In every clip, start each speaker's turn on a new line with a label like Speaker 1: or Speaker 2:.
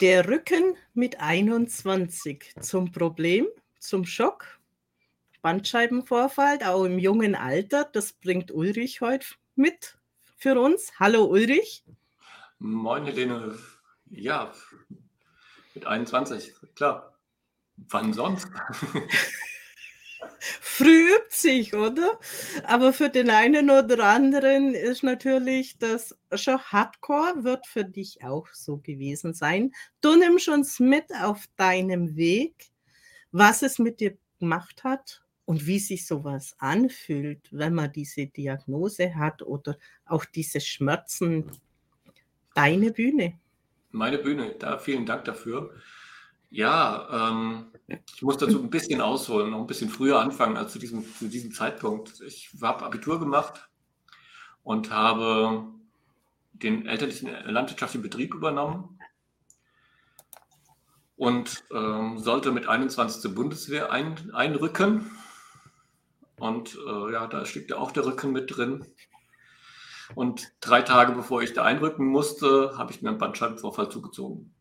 Speaker 1: Der Rücken mit 21 zum Problem, zum Schock, Bandscheibenvorfall, auch im jungen Alter. Das bringt Ulrich heute mit für uns. Hallo Ulrich.
Speaker 2: Moin Helene. Ja, mit 21, klar. Wann sonst?
Speaker 1: Früh übt sich, oder? Aber für den einen oder anderen ist natürlich das schon Hardcore, wird für dich auch so gewesen sein. Du nimmst uns mit auf deinem Weg, was es mit dir gemacht hat und wie sich sowas anfühlt, wenn man diese Diagnose hat oder auch diese Schmerzen. Deine Bühne.
Speaker 2: Meine Bühne, da vielen Dank dafür. Ja, ähm, ich muss dazu ein bisschen ausholen, noch ein bisschen früher anfangen als zu diesem, zu diesem Zeitpunkt. Ich habe Abitur gemacht und habe den elterlichen landwirtschaftlichen Betrieb übernommen und ähm, sollte mit 21 zur Bundeswehr ein, einrücken. Und äh, ja, da steckt ja auch der Rücken mit drin. Und drei Tage bevor ich da einrücken musste, habe ich mir einen Bandscheibenvorfall zugezogen.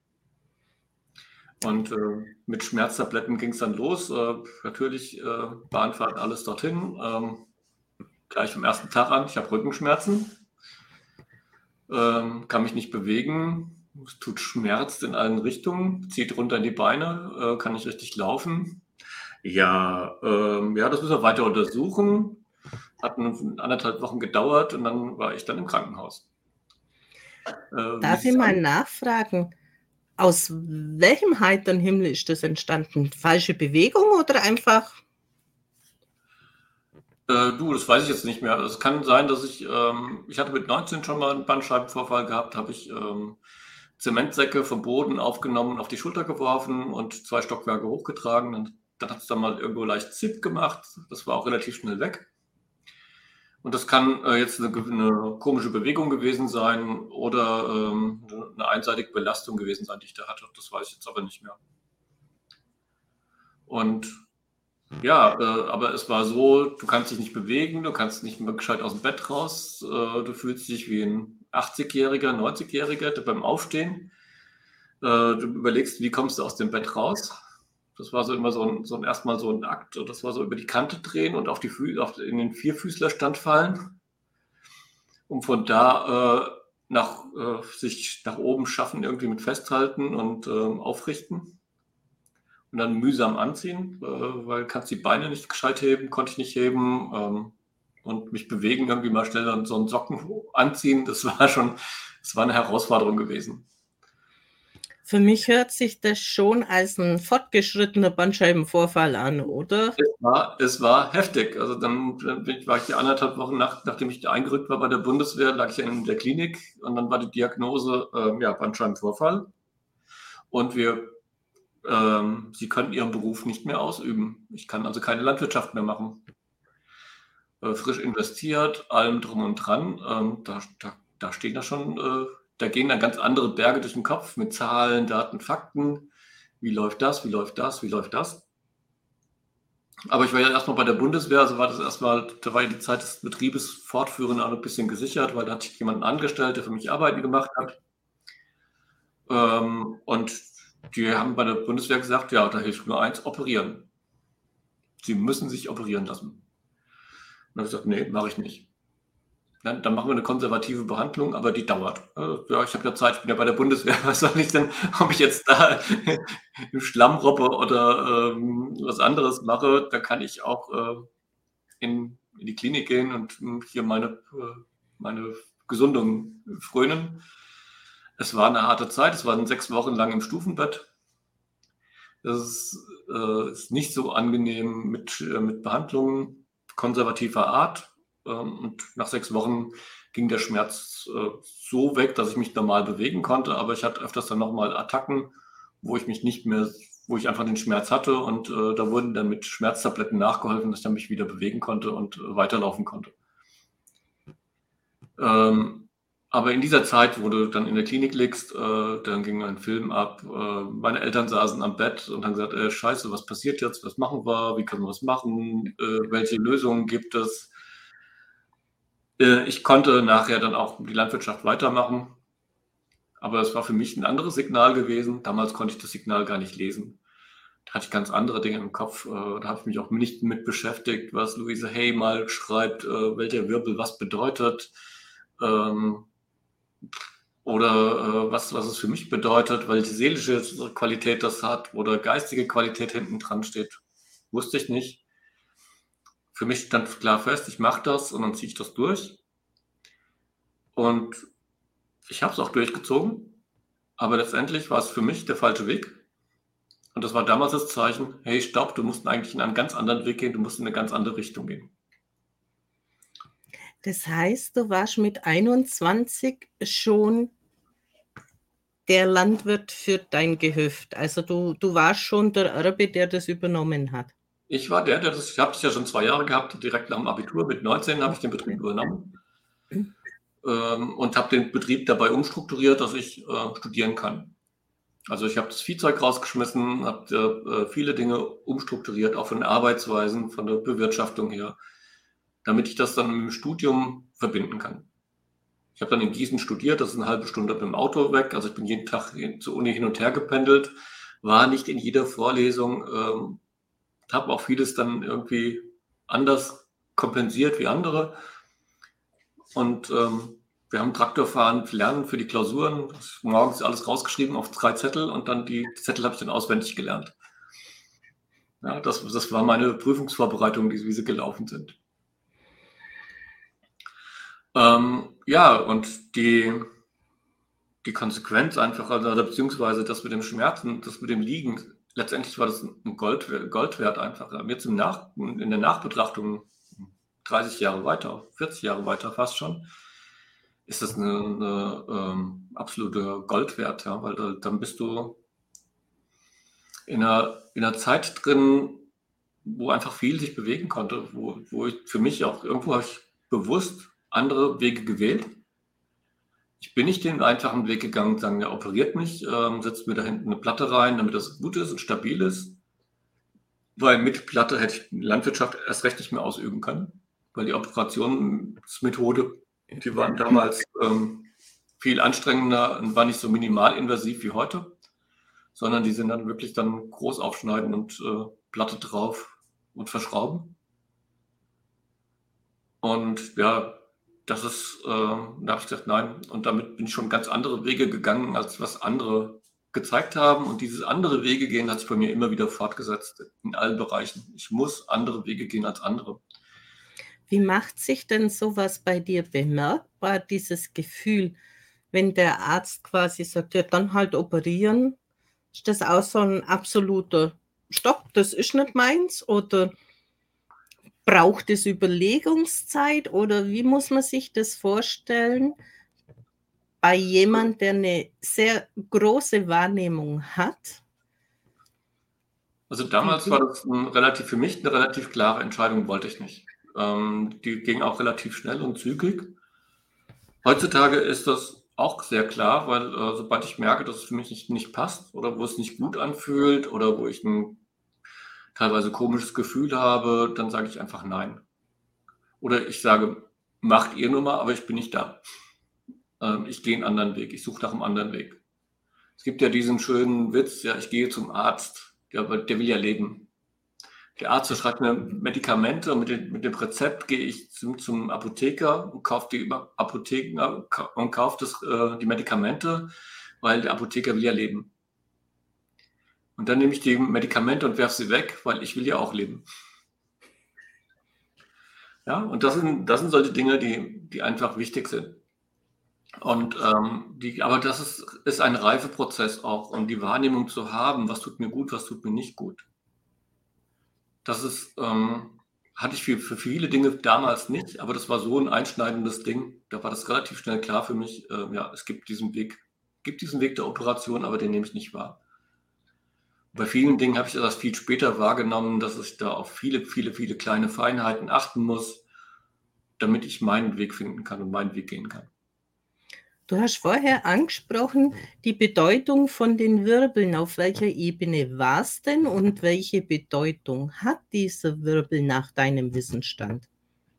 Speaker 2: Und äh, mit Schmerztabletten ging es dann los. Äh, natürlich äh, Bahnfahrt, alles dorthin. Ähm, gleich vom ersten Tag an. Ich habe Rückenschmerzen, ähm, kann mich nicht bewegen. Es tut Schmerz in allen Richtungen, zieht runter in die Beine, äh, kann nicht richtig laufen. Ja, ähm, ja, das müssen wir weiter untersuchen. Hat anderthalb Wochen gedauert und dann war ich dann im Krankenhaus.
Speaker 1: Äh, Darf ich mal nachfragen? Aus welchem heiteren Himmel ist das entstanden? Falsche Bewegung oder einfach?
Speaker 2: Äh, du, das weiß ich jetzt nicht mehr. Es kann sein, dass ich, ähm, ich hatte mit 19 schon mal einen Bandscheibenvorfall gehabt, habe ich ähm, Zementsäcke vom Boden aufgenommen, auf die Schulter geworfen und zwei Stockwerke hochgetragen. Und dann hat es dann mal irgendwo leicht Zip gemacht. Das war auch relativ schnell weg. Und das kann äh, jetzt eine, eine, komische Bewegung gewesen sein oder ähm, eine einseitige Belastung gewesen sein, die ich da hatte. Das weiß ich jetzt aber nicht mehr. Und ja, äh, aber es war so, du kannst dich nicht bewegen, du kannst nicht mehr gescheit aus dem Bett raus, äh, du fühlst dich wie ein 80-Jähriger, 90-Jähriger beim Aufstehen. Äh, du überlegst, wie kommst du aus dem Bett raus? Das war so immer so ein, so ein erstmal so ein Akt. Das war so über die Kante drehen und auf die Fü auf, in den Vierfüßlerstand fallen. Um von da äh, nach, äh, sich nach oben schaffen, irgendwie mit festhalten und äh, aufrichten. Und dann mühsam anziehen, äh, weil kannst die Beine nicht gescheit heben, konnte ich nicht heben. Ähm, und mich bewegen, irgendwie mal schnell so einen Socken anziehen. Das war schon, das war eine Herausforderung gewesen.
Speaker 1: Für mich hört sich das schon als ein fortgeschrittener Bandscheibenvorfall an, oder?
Speaker 2: Es war, es war heftig. Also dann war ich die anderthalb Wochen nach, nachdem ich eingerückt war bei der Bundeswehr, lag ich in der Klinik und dann war die Diagnose äh, ja, Bandscheibenvorfall. Und wir, ähm, Sie können Ihren Beruf nicht mehr ausüben. Ich kann also keine Landwirtschaft mehr machen. Äh, frisch investiert, allem drum und dran. Ähm, da, da, da stehen da schon äh, da gehen dann ganz andere Berge durch den Kopf mit Zahlen, Daten, Fakten. Wie läuft das? Wie läuft das? Wie läuft das? Aber ich war ja erstmal bei der Bundeswehr, also war das erstmal, da war ja die Zeit des Betriebes fortführend auch ein bisschen gesichert, weil da hatte ich jemanden angestellt, der für mich Arbeiten gemacht hat. Ähm, und die haben bei der Bundeswehr gesagt, ja, da hilft nur eins, operieren. Sie müssen sich operieren lassen. Und dann habe ich gesagt, nee, mache ich nicht. Dann, dann, machen wir eine konservative Behandlung, aber die dauert. Also, ja, ich habe ja Zeit, ich bin ja bei der Bundeswehr. Was soll ich denn, ob ich jetzt da im Schlamm robbe oder ähm, was anderes mache, da kann ich auch äh, in, in, die Klinik gehen und hm, hier meine, äh, meine Gesundung frönen. Es war eine harte Zeit, es waren sechs Wochen lang im Stufenbett. Das ist, äh, ist nicht so angenehm mit, äh, mit Behandlungen konservativer Art und nach sechs Wochen ging der Schmerz äh, so weg, dass ich mich normal bewegen konnte, aber ich hatte öfters dann nochmal Attacken, wo ich mich nicht mehr, wo ich einfach den Schmerz hatte und äh, da wurden dann mit Schmerztabletten nachgeholfen, dass ich dann mich wieder bewegen konnte und äh, weiterlaufen konnte. Ähm, aber in dieser Zeit, wo du dann in der Klinik liegst, dann ging ein Film ab. Meine Eltern saßen am Bett und haben gesagt, scheiße, was passiert jetzt? Was machen wir? Wie können wir was machen? Welche Lösungen gibt es? Äh, ich konnte nachher dann auch die Landwirtschaft weitermachen. Aber es war für mich ein anderes Signal gewesen. Damals konnte ich das Signal gar nicht lesen. Da hatte ich ganz andere Dinge im Kopf. Äh, da habe ich mich auch nicht mit beschäftigt, was Louise Hay mal schreibt, äh, welcher Wirbel was bedeutet. Ähm, oder was, was es für mich bedeutet, welche seelische Qualität das hat oder geistige Qualität hinten dran steht. Wusste ich nicht. Für mich stand klar fest, ich mache das und dann ziehe ich das durch. Und ich habe es auch durchgezogen, aber letztendlich war es für mich der falsche Weg. Und das war damals das Zeichen, hey, stopp, du musst eigentlich in einen ganz anderen Weg gehen, du musst in eine ganz andere Richtung gehen.
Speaker 1: Das heißt, du warst mit 21 schon der Landwirt für dein Gehöft. Also du, du warst schon der Erbe, der das übernommen hat.
Speaker 2: Ich war der, der das, ich habe es ja schon zwei Jahre gehabt, direkt nach dem Abitur. Mit 19 habe ich den Betrieb übernommen ähm, und habe den Betrieb dabei umstrukturiert, dass ich äh, studieren kann. Also ich habe das Viehzeug rausgeschmissen, habe äh, viele Dinge umstrukturiert, auch von den Arbeitsweisen, von der Bewirtschaftung her, damit ich das dann mit dem Studium verbinden kann. Ich habe dann in Gießen studiert, das ist eine halbe Stunde mit dem Auto weg. Also ich bin jeden Tag zur Uni hin und her gependelt, war nicht in jeder Vorlesung, ähm, habe auch vieles dann irgendwie anders kompensiert wie andere. Und ähm, wir haben Traktorfahren lernen für die Klausuren. Morgens alles rausgeschrieben auf drei Zettel und dann die Zettel habe ich dann auswendig gelernt. Ja, das, das war meine Prüfungsvorbereitung, wie sie gelaufen sind. Ähm, ja, und die, die Konsequenz einfach, also, beziehungsweise das mit dem Schmerzen, das mit dem Liegen, letztendlich war das ein Gold, Gold einfach. Jetzt im Nach, in der Nachbetrachtung 30 Jahre weiter, 40 Jahre weiter fast schon, ist das eine, eine ähm, absolute Gold ja, weil da, dann bist du in einer, in einer Zeit drin, wo einfach viel sich bewegen konnte, wo, wo ich für mich auch irgendwo habe ich bewusst andere Wege gewählt. Ich bin nicht den einfachen Weg gegangen, sagen, der operiert mich, ähm, setzt mir da hinten eine Platte rein, damit das gut ist und stabil ist. Weil mit Platte hätte ich Landwirtschaft erst recht nicht mehr ausüben können, weil die Operationsmethode, die waren damals ähm, viel anstrengender und war nicht so minimalinvasiv wie heute, sondern die sind dann wirklich dann groß aufschneiden und äh, Platte drauf und verschrauben. Und ja, das ist, äh, da habe ich gesagt, nein. Und damit bin ich schon ganz andere Wege gegangen, als was andere gezeigt haben. Und dieses andere Wege gehen hat sich bei mir immer wieder fortgesetzt in allen Bereichen. Ich muss andere Wege gehen als andere.
Speaker 1: Wie macht sich denn sowas bei dir bemerkbar, dieses Gefühl, wenn der Arzt quasi sagt, ja, dann halt operieren? Ist das auch so ein absoluter Stopp, das ist nicht meins? Oder Braucht es Überlegungszeit oder wie muss man sich das vorstellen bei jemand, der eine sehr große Wahrnehmung hat?
Speaker 2: Also damals war das relativ für mich eine relativ klare Entscheidung, wollte ich nicht. Ähm, die ging auch relativ schnell und zügig. Heutzutage ist das auch sehr klar, weil äh, sobald ich merke, dass es für mich nicht, nicht passt oder wo es nicht gut anfühlt oder wo ich ein teilweise komisches Gefühl habe, dann sage ich einfach nein. Oder ich sage, macht ihr nur mal, aber ich bin nicht da. Ähm, ich gehe einen anderen Weg, ich suche nach einem anderen Weg. Es gibt ja diesen schönen Witz, ja, ich gehe zum Arzt, der, der will ja leben. Der Arzt verschreibt mir Medikamente und mit dem, mit dem Rezept gehe ich zum, zum Apotheker und kaufe die Apotheken und kaufe äh, die Medikamente, weil der Apotheker will ja leben. Und dann nehme ich die Medikamente und werfe sie weg, weil ich will ja auch leben. Ja, und das sind, das sind solche Dinge, die, die einfach wichtig sind. Und ähm, die, aber das ist, ist ein Reifeprozess auch und die Wahrnehmung zu haben, was tut mir gut, was tut mir nicht gut. Das ist, ähm, hatte ich für, für viele Dinge damals nicht, aber das war so ein einschneidendes Ding. Da war das relativ schnell klar für mich, äh, ja, es gibt diesen Weg, gibt diesen Weg der Operation, aber den nehme ich nicht wahr. Bei vielen Dingen habe ich das viel später wahrgenommen, dass ich da auf viele, viele, viele kleine Feinheiten achten muss, damit ich meinen Weg finden kann und meinen Weg gehen kann.
Speaker 1: Du hast vorher angesprochen, die Bedeutung von den Wirbeln. Auf welcher Ebene war es denn und welche Bedeutung hat dieser Wirbel nach deinem Wissensstand?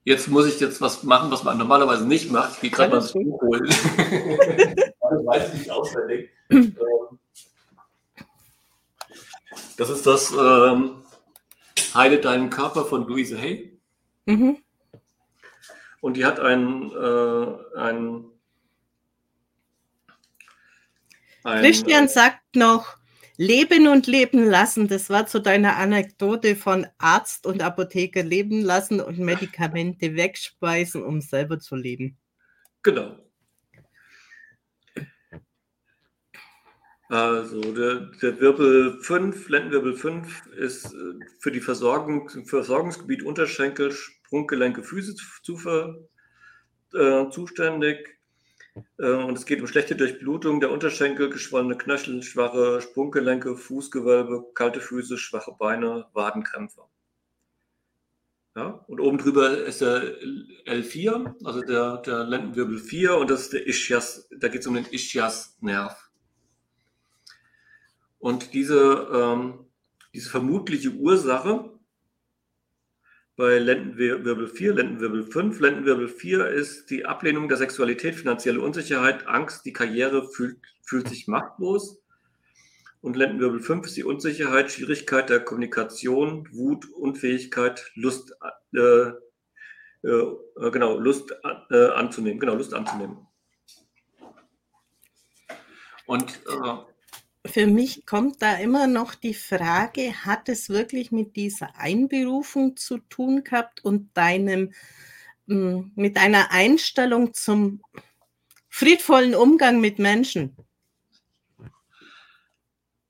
Speaker 2: Jetzt muss ich jetzt was machen, was man normalerweise nicht macht. Ich gehe gerade mal das Buch holen. weiß ich nicht auswendig. Das ist das ähm, Heile deinen Körper von Louise Hay. Mhm. Und die hat ein, äh, ein,
Speaker 1: ein Christian sagt noch, Leben und leben lassen, das war zu deiner Anekdote von Arzt und Apotheker leben lassen und Medikamente wegspeisen, um selber zu leben.
Speaker 2: Genau. Also der, der Wirbel 5, Lendenwirbel 5, ist äh, für die Versorgung, Versorgungsgebiet Unterschenkel, Sprunggelenke, Füße zu, äh, zuständig. Äh, und es geht um schlechte Durchblutung der Unterschenkel, geschwollene Knöchel, schwache Sprunggelenke, Fußgewölbe, kalte Füße, schwache Beine, Wadenkrämpfe. Ja, und oben drüber ist der L4, also der, der Lendenwirbel 4, und das ist der Ischias, da geht es um den Ischias-Nerv. Und diese, ähm, diese vermutliche Ursache bei Lendenwirbel 4, Lendenwirbel 5. Lendenwirbel 4 ist die Ablehnung der Sexualität, finanzielle Unsicherheit, Angst, die Karriere fühlt, fühlt sich machtlos. Und Lendenwirbel 5 ist die Unsicherheit, Schwierigkeit der Kommunikation, Wut, Unfähigkeit, Lust, äh, äh, genau, Lust äh, anzunehmen. Genau, Lust anzunehmen.
Speaker 1: Und äh, für mich kommt da immer noch die Frage, hat es wirklich mit dieser Einberufung zu tun gehabt und deinem, hm, mit deiner Einstellung zum friedvollen Umgang mit Menschen?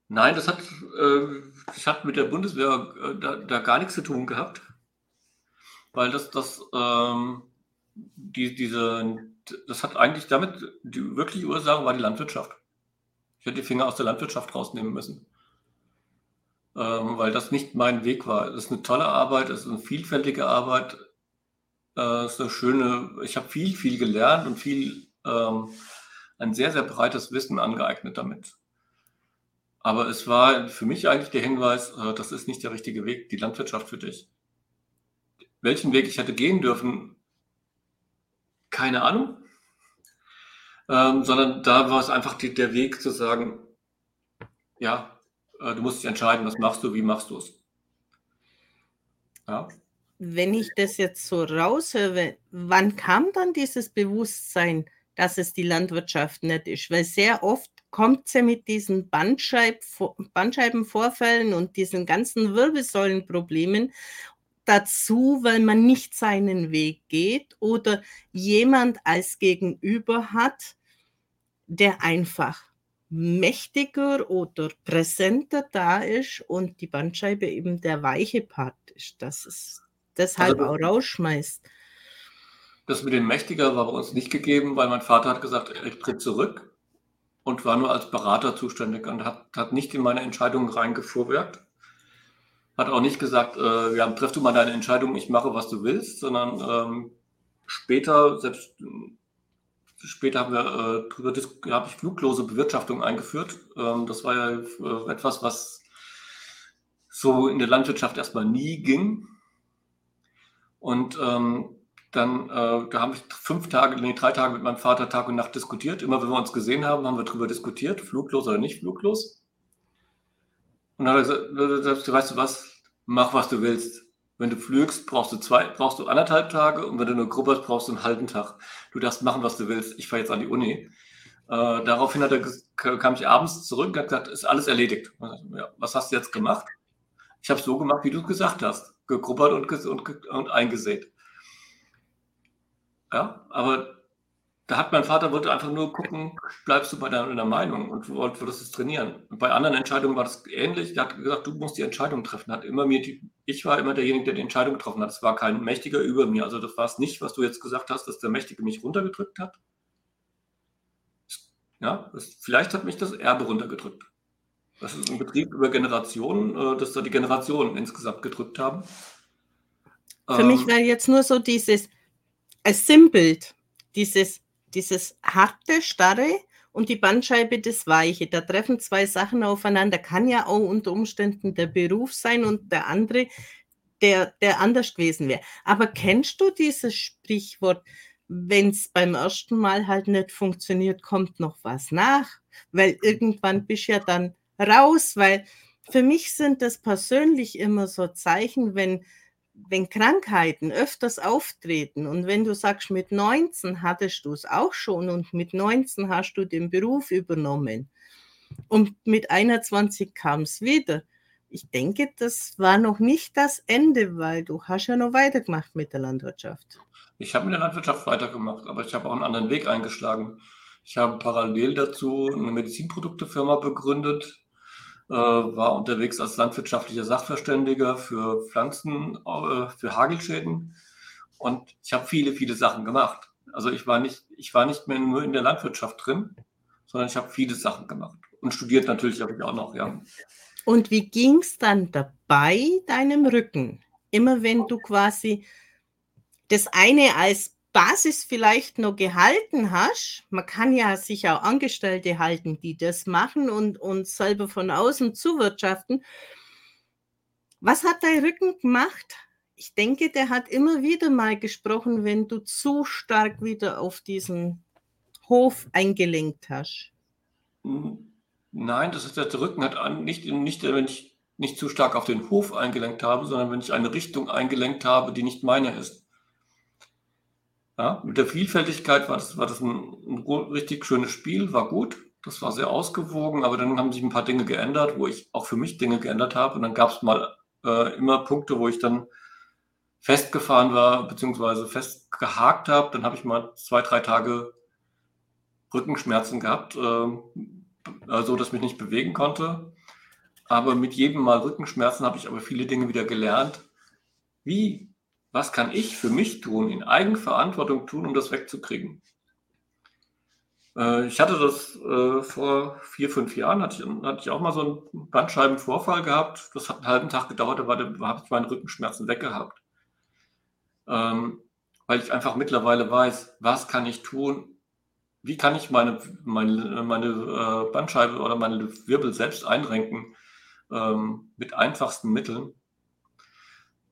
Speaker 2: Nein, das hat, äh, das hat mit der Bundeswehr äh, da, da, gar nichts zu tun gehabt, weil das, das, ähm, die, diese, das hat eigentlich damit, die wirkliche Ursache war die Landwirtschaft. Ich hätte die Finger aus der Landwirtschaft rausnehmen müssen. Ähm, weil das nicht mein Weg war. Es ist eine tolle Arbeit, es ist eine vielfältige Arbeit. Äh, ist eine schöne, ich habe viel, viel gelernt und viel, ähm, ein sehr, sehr breites Wissen angeeignet damit. Aber es war für mich eigentlich der Hinweis, äh, das ist nicht der richtige Weg, die Landwirtschaft für dich. Welchen Weg ich hätte gehen dürfen, keine Ahnung ähm, sondern da war es einfach die, der Weg zu sagen, ja, äh, du musst dich entscheiden, was machst du, wie machst du es.
Speaker 1: Ja. Wenn ich das jetzt so raushöre, wann kam dann dieses Bewusstsein, dass es die Landwirtschaft nicht ist? Weil sehr oft kommt ja mit diesen Bandscheib Bandscheibenvorfällen und diesen ganzen Wirbelsäulenproblemen dazu, weil man nicht seinen Weg geht oder jemand als Gegenüber hat, der einfach mächtiger oder präsenter da ist und die Bandscheibe eben der weiche Part ist, dass es deshalb also, auch rausschmeißt.
Speaker 2: Das mit dem Mächtiger war bei uns nicht gegeben, weil mein Vater hat gesagt, er tritt zurück und war nur als Berater zuständig und hat, hat nicht in meine Entscheidungen reingefuhrwerkt hat auch nicht gesagt, äh, ja, treff du mal deine Entscheidung, ich mache, was du willst, sondern ähm, später, selbst später haben wir äh, drüber habe ich fluglose Bewirtschaftung eingeführt. Ähm, das war ja äh, etwas, was so in der Landwirtschaft erstmal nie ging. Und ähm, dann, äh, da habe ich fünf Tage, nee, drei Tage mit meinem Vater Tag und Nacht diskutiert. Immer wenn wir uns gesehen haben, haben wir darüber diskutiert, fluglos oder nicht fluglos. Und dann hat er gesagt, weißt du was, mach was du willst. Wenn du flügst, brauchst du zwei, brauchst du anderthalb Tage und wenn du nur grubbert, brauchst du einen halben Tag. Du darfst machen, was du willst. Ich fahre jetzt an die Uni. Äh, daraufhin hat er, kam ich abends zurück und hat gesagt, ist alles erledigt. Ja, was hast du jetzt gemacht? Ich habe so gemacht, wie du gesagt hast. Gegrubbert und, und, und eingesät. Ja, aber da hat mein Vater wollte einfach nur gucken, bleibst du bei deiner Meinung und wollte würdest es trainieren. Und bei anderen Entscheidungen war das ähnlich. Er hat gesagt, du musst die Entscheidung treffen. Hat immer mir die, ich war immer derjenige, der die Entscheidung getroffen hat. Es war kein Mächtiger über mir. Also das war es nicht, was du jetzt gesagt hast, dass der Mächtige mich runtergedrückt hat. Ja, das, vielleicht hat mich das Erbe runtergedrückt. Das ist ein Betrieb über Generationen, äh, dass da die Generationen insgesamt gedrückt haben.
Speaker 1: Für ähm, mich war jetzt nur so dieses als Sinnbild, dieses dieses harte, starre und die Bandscheibe das weiche. Da treffen zwei Sachen aufeinander. Kann ja auch unter Umständen der Beruf sein und der andere, der, der anders gewesen wäre. Aber kennst du dieses Sprichwort? wenn es beim ersten Mal halt nicht funktioniert, kommt noch was nach, weil irgendwann bist du ja dann raus, weil für mich sind das persönlich immer so Zeichen, wenn, wenn Krankheiten öfters auftreten und wenn du sagst, mit 19 hattest du es auch schon und mit 19 hast du den Beruf übernommen und mit 21 kam es wieder. Ich denke, das war noch nicht das Ende, weil du hast ja noch weitergemacht mit der Landwirtschaft.
Speaker 2: Ich habe mit der Landwirtschaft weitergemacht, aber ich habe auch einen anderen Weg eingeschlagen. Ich habe parallel dazu eine Medizinproduktefirma begründet, war unterwegs als landwirtschaftlicher Sachverständiger für Pflanzen, äh, für Hagelschäden und ich habe viele, viele Sachen gemacht. Also ich war nicht, ich war nicht mehr nur in der Landwirtschaft drin, sondern ich habe viele Sachen gemacht und studiert natürlich habe ich auch noch, ja.
Speaker 1: Und wie ging es dann dabei deinem Rücken? Immer wenn du quasi das eine als Basis vielleicht noch gehalten hast, man kann ja sich auch Angestellte halten, die das machen und, und selber von außen zuwirtschaften. Was hat dein Rücken gemacht? Ich denke, der hat immer wieder mal gesprochen, wenn du zu stark wieder auf diesen Hof eingelenkt hast.
Speaker 2: Nein, das ist der Rücken hat nicht, nicht, wenn ich nicht zu stark auf den Hof eingelenkt habe, sondern wenn ich eine Richtung eingelenkt habe, die nicht meine ist. Ja, mit der Vielfältigkeit war das, war das ein, ein richtig schönes Spiel, war gut. Das war sehr ausgewogen, aber dann haben sich ein paar Dinge geändert, wo ich auch für mich Dinge geändert habe. Und dann gab es mal äh, immer Punkte, wo ich dann festgefahren war, beziehungsweise festgehakt habe. Dann habe ich mal zwei, drei Tage Rückenschmerzen gehabt, äh, so dass ich mich nicht bewegen konnte. Aber mit jedem Mal Rückenschmerzen habe ich aber viele Dinge wieder gelernt. Wie was kann ich für mich tun, in Eigenverantwortung tun, um das wegzukriegen? Äh, ich hatte das äh, vor vier, fünf Jahren, hatte ich, hatte ich auch mal so einen Bandscheibenvorfall gehabt. Das hat einen halben Tag gedauert, da, habe ich meine Rückenschmerzen weggehabt. Ähm, weil ich einfach mittlerweile weiß, was kann ich tun, wie kann ich meine, meine, meine äh, Bandscheibe oder meine Wirbel selbst einrenken ähm, mit einfachsten Mitteln.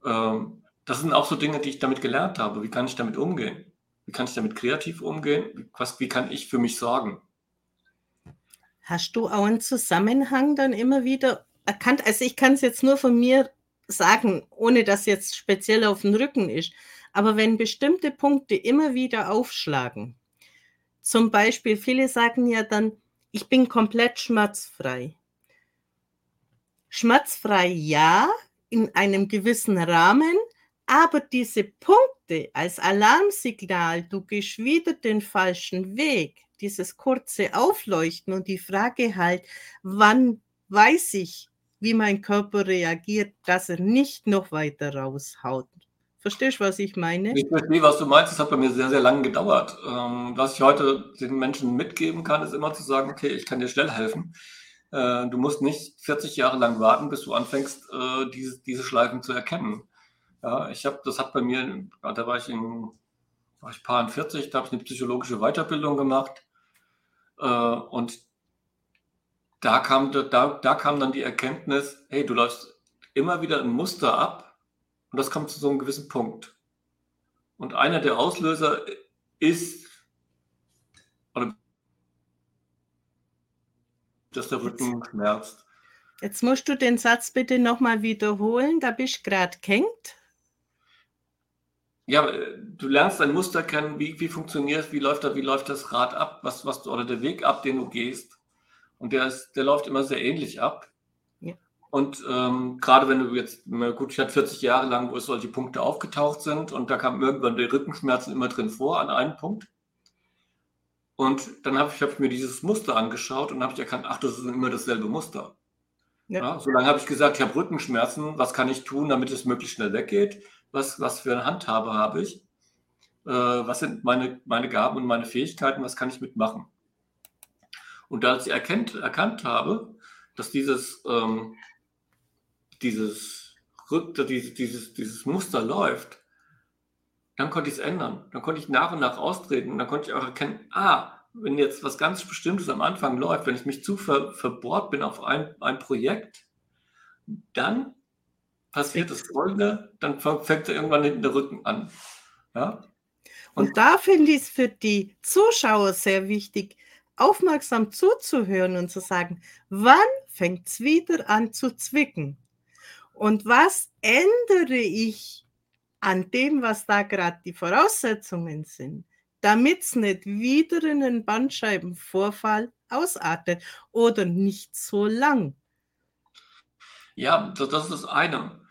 Speaker 2: Ähm, das sind auch so Dinge, die ich damit gelernt habe. Wie kann ich damit umgehen? Wie kann ich damit kreativ umgehen? Was, wie kann ich für mich sorgen?
Speaker 1: Hast du auch einen Zusammenhang dann immer wieder erkannt? Also ich kann es jetzt nur von mir sagen, ohne dass jetzt speziell auf dem Rücken ist. Aber wenn bestimmte Punkte immer wieder aufschlagen, zum Beispiel, viele sagen ja dann, ich bin komplett schmerzfrei. Schmerzfrei ja, in einem gewissen Rahmen, aber diese Punkte als Alarmsignal, du gehst wieder den falschen Weg, dieses kurze Aufleuchten und die Frage halt, wann weiß ich, wie mein Körper reagiert, dass er nicht noch weiter raushaut. Verstehst du, was ich meine?
Speaker 2: Ich verstehe, was du meinst. Das hat bei mir sehr, sehr lange gedauert. Ähm, was ich heute den Menschen mitgeben kann, ist immer zu sagen, okay, ich kann dir schnell helfen. Äh, du musst nicht 40 Jahre lang warten, bis du anfängst, äh, diese, diese Schleifen zu erkennen. Ja, ich habe, das hat bei mir, da war ich in, war ich paar 40, da habe ich eine psychologische Weiterbildung gemacht. Äh, und da kam, da, da kam dann die Erkenntnis, hey, du läufst immer wieder ein Muster ab und das kommt zu so einem gewissen Punkt. Und einer der Auslöser ist, dass der Rücken schmerzt.
Speaker 1: Jetzt musst du den Satz bitte nochmal wiederholen, da bist du gerade kennt.
Speaker 2: Ja, äh, du lernst ein Muster kennen, wie, wie funktioniert, wie läuft, da, wie läuft das Rad ab, was, was, oder der Weg ab, den du gehst. Und der, ist, der läuft immer sehr ähnlich ab. Ja. Und ähm, gerade wenn du jetzt, gut, ich hatte 40 Jahre lang, wo es solche Punkte aufgetaucht sind und da kamen irgendwann die Rückenschmerzen immer drin vor an einem Punkt. Und dann habe ich, hab ich mir dieses Muster angeschaut und habe ich erkannt, ach, das ist immer dasselbe Muster. Ja. Ja, so lange habe ich gesagt, ich habe Rückenschmerzen, was kann ich tun, damit es möglichst schnell weggeht? Was, was für eine Handhabe habe ich, äh, was sind meine, meine Gaben und meine Fähigkeiten, was kann ich mitmachen. Und als ich erkennt, erkannt habe, dass dieses, ähm, dieses, dieses, dieses, dieses Muster läuft, dann konnte ich es ändern. Dann konnte ich nach und nach austreten und dann konnte ich auch erkennen, ah, wenn jetzt was ganz Bestimmtes am Anfang läuft, wenn ich mich zu ver, verbohrt bin auf ein, ein Projekt, dann passiert das Folgende, dann fängt er irgendwann hinten der Rücken an. Ja?
Speaker 1: Und da finde ich es für die Zuschauer sehr wichtig, aufmerksam zuzuhören und zu sagen, wann fängt es wieder an zu zwicken? Und was ändere ich an dem, was da gerade die Voraussetzungen sind, damit es nicht wieder in einen Bandscheibenvorfall ausartet oder nicht so lang?
Speaker 2: Ja, das ist das eine.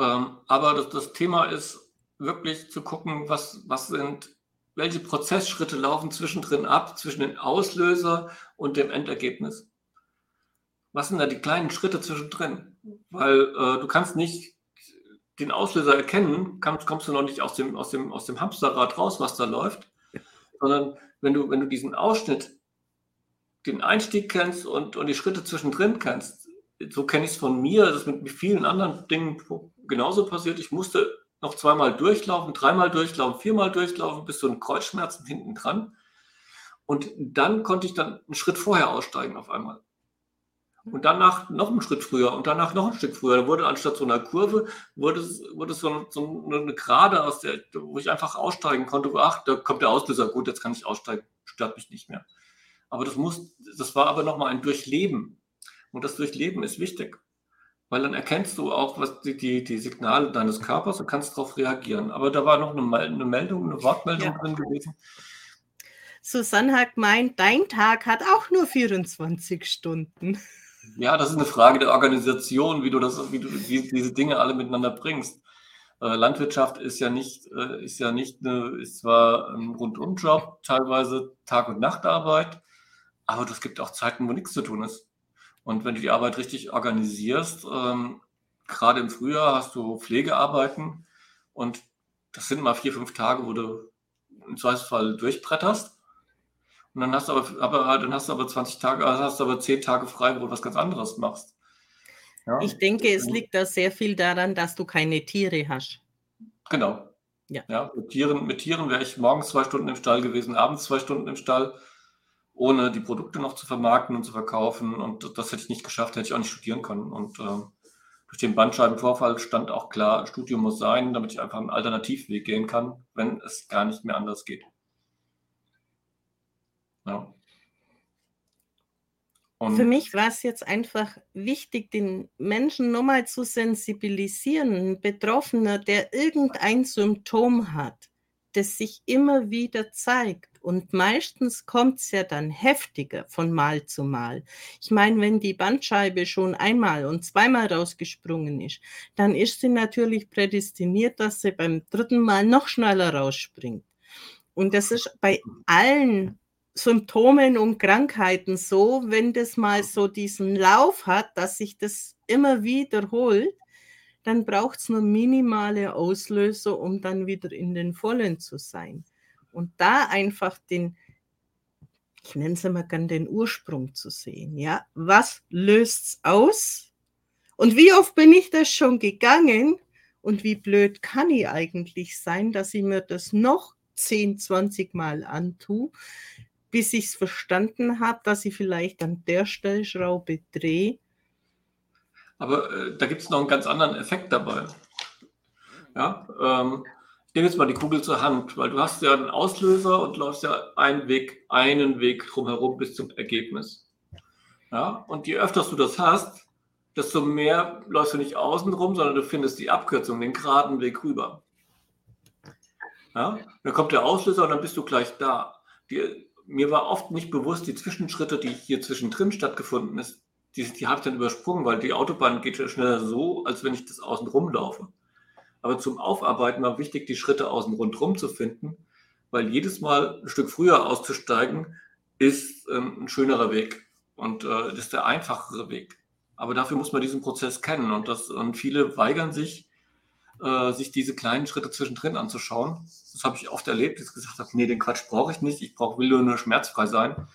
Speaker 2: Ähm, aber das, das Thema ist wirklich zu gucken, was, was sind, welche Prozessschritte laufen zwischendrin ab, zwischen dem Auslöser und dem Endergebnis. Was sind da die kleinen Schritte zwischendrin? Weil äh, du kannst nicht den Auslöser erkennen, kannst, kommst du noch nicht aus dem, aus, dem, aus dem Hamsterrad raus, was da läuft, sondern wenn du, wenn du diesen Ausschnitt, den Einstieg kennst und, und die Schritte zwischendrin kennst, so kenne ich es von mir, das ist mit vielen anderen Dingen genauso passiert. Ich musste noch zweimal durchlaufen, dreimal durchlaufen, viermal durchlaufen, bis zu den Kreuzschmerzen hinten dran. Und dann konnte ich dann einen Schritt vorher aussteigen auf einmal. Und danach noch einen Schritt früher und danach noch ein Stück früher. Da wurde anstatt so einer Kurve, wurde es, wurde so, so eine Gerade, aus der, wo ich einfach aussteigen konnte. Ach, da kommt der Auslöser, gut, jetzt kann ich aussteigen, stört mich nicht mehr. Aber das muss, das war aber nochmal ein Durchleben. Und das Durchleben ist wichtig weil dann erkennst du auch, was die, die, die Signale deines Körpers und kannst darauf reagieren. Aber da war noch eine, eine Meldung, eine Wortmeldung ja. drin gewesen.
Speaker 1: Susanne hat gemeint, dein Tag hat auch nur 24 Stunden.
Speaker 2: Ja, das ist eine Frage der Organisation, wie du, das, wie du die, diese Dinge alle miteinander bringst. Äh, Landwirtschaft ist ja nicht, äh, ist ja nicht eine, ist zwar ein Rundumjob, teilweise Tag- und Nachtarbeit, aber es gibt auch Zeiten, wo nichts zu tun ist. Und wenn du die Arbeit richtig organisierst, ähm, gerade im Frühjahr hast du Pflegearbeiten und das sind mal vier, fünf Tage, wo du im Zweifelsfall durchbretterst. Und dann hast du aber, aber, dann hast du aber 20 Tage, also hast du aber 10 Tage frei, wo du was ganz anderes machst.
Speaker 1: Ja. Ich denke, es liegt da sehr viel daran, dass du keine Tiere hast.
Speaker 2: Genau. Ja. ja mit, Tieren, mit Tieren wäre ich morgens zwei Stunden im Stall gewesen, abends zwei Stunden im Stall ohne die Produkte noch zu vermarkten und zu verkaufen. Und das hätte ich nicht geschafft, hätte ich auch nicht studieren können. Und äh, durch den Bandscheibenvorfall stand auch klar, Studium muss sein, damit ich einfach einen Alternativweg gehen kann, wenn es gar nicht mehr anders geht.
Speaker 1: Ja. Und Für mich war es jetzt einfach wichtig, den Menschen nochmal zu sensibilisieren. Ein Betroffener, der irgendein Symptom hat, das sich immer wieder zeigt und meistens kommt es ja dann heftiger von Mal zu Mal. Ich meine, wenn die Bandscheibe schon einmal und zweimal rausgesprungen ist, dann ist sie natürlich prädestiniert, dass sie beim dritten Mal noch schneller rausspringt. Und das ist bei allen Symptomen und Krankheiten so, wenn das mal so diesen Lauf hat, dass sich das immer wiederholt, dann braucht es nur minimale Auslöser, um dann wieder in den Vollen zu sein. Und da einfach den, ich nenne es immer gern den Ursprung zu sehen. Ja, was löst es aus? Und wie oft bin ich das schon gegangen? Und wie blöd kann ich eigentlich sein, dass ich mir das noch 10, 20 Mal antue, bis ich es verstanden habe, dass ich vielleicht an der Stellschraube drehe.
Speaker 2: Aber äh, da gibt es noch einen ganz anderen Effekt dabei. Ja, ähm, nehme jetzt mal die Kugel zur Hand, weil du hast ja einen Auslöser und läufst ja einen Weg, einen Weg drumherum bis zum Ergebnis. Ja, und je öfter du das hast, desto mehr läufst du nicht außen rum, sondern du findest die Abkürzung, den geraden Weg rüber. Ja, dann kommt der Auslöser und dann bist du gleich da. Die, mir war oft nicht bewusst, die Zwischenschritte, die hier zwischendrin stattgefunden ist, die, die habe ich dann übersprungen, weil die Autobahn geht ja schneller so, als wenn ich das außen rumlaufe. Aber zum Aufarbeiten war wichtig, die Schritte außen rundherum zu finden, weil jedes Mal ein Stück früher auszusteigen ist ähm, ein schönerer Weg und äh, ist der einfachere Weg. Aber dafür muss man diesen Prozess kennen und, das, und viele weigern sich, äh, sich diese kleinen Schritte zwischendrin anzuschauen. Das habe ich oft erlebt, dass ich gesagt habe, nee, den Quatsch brauche ich nicht, ich brauche, will nur, nur schmerzfrei sein.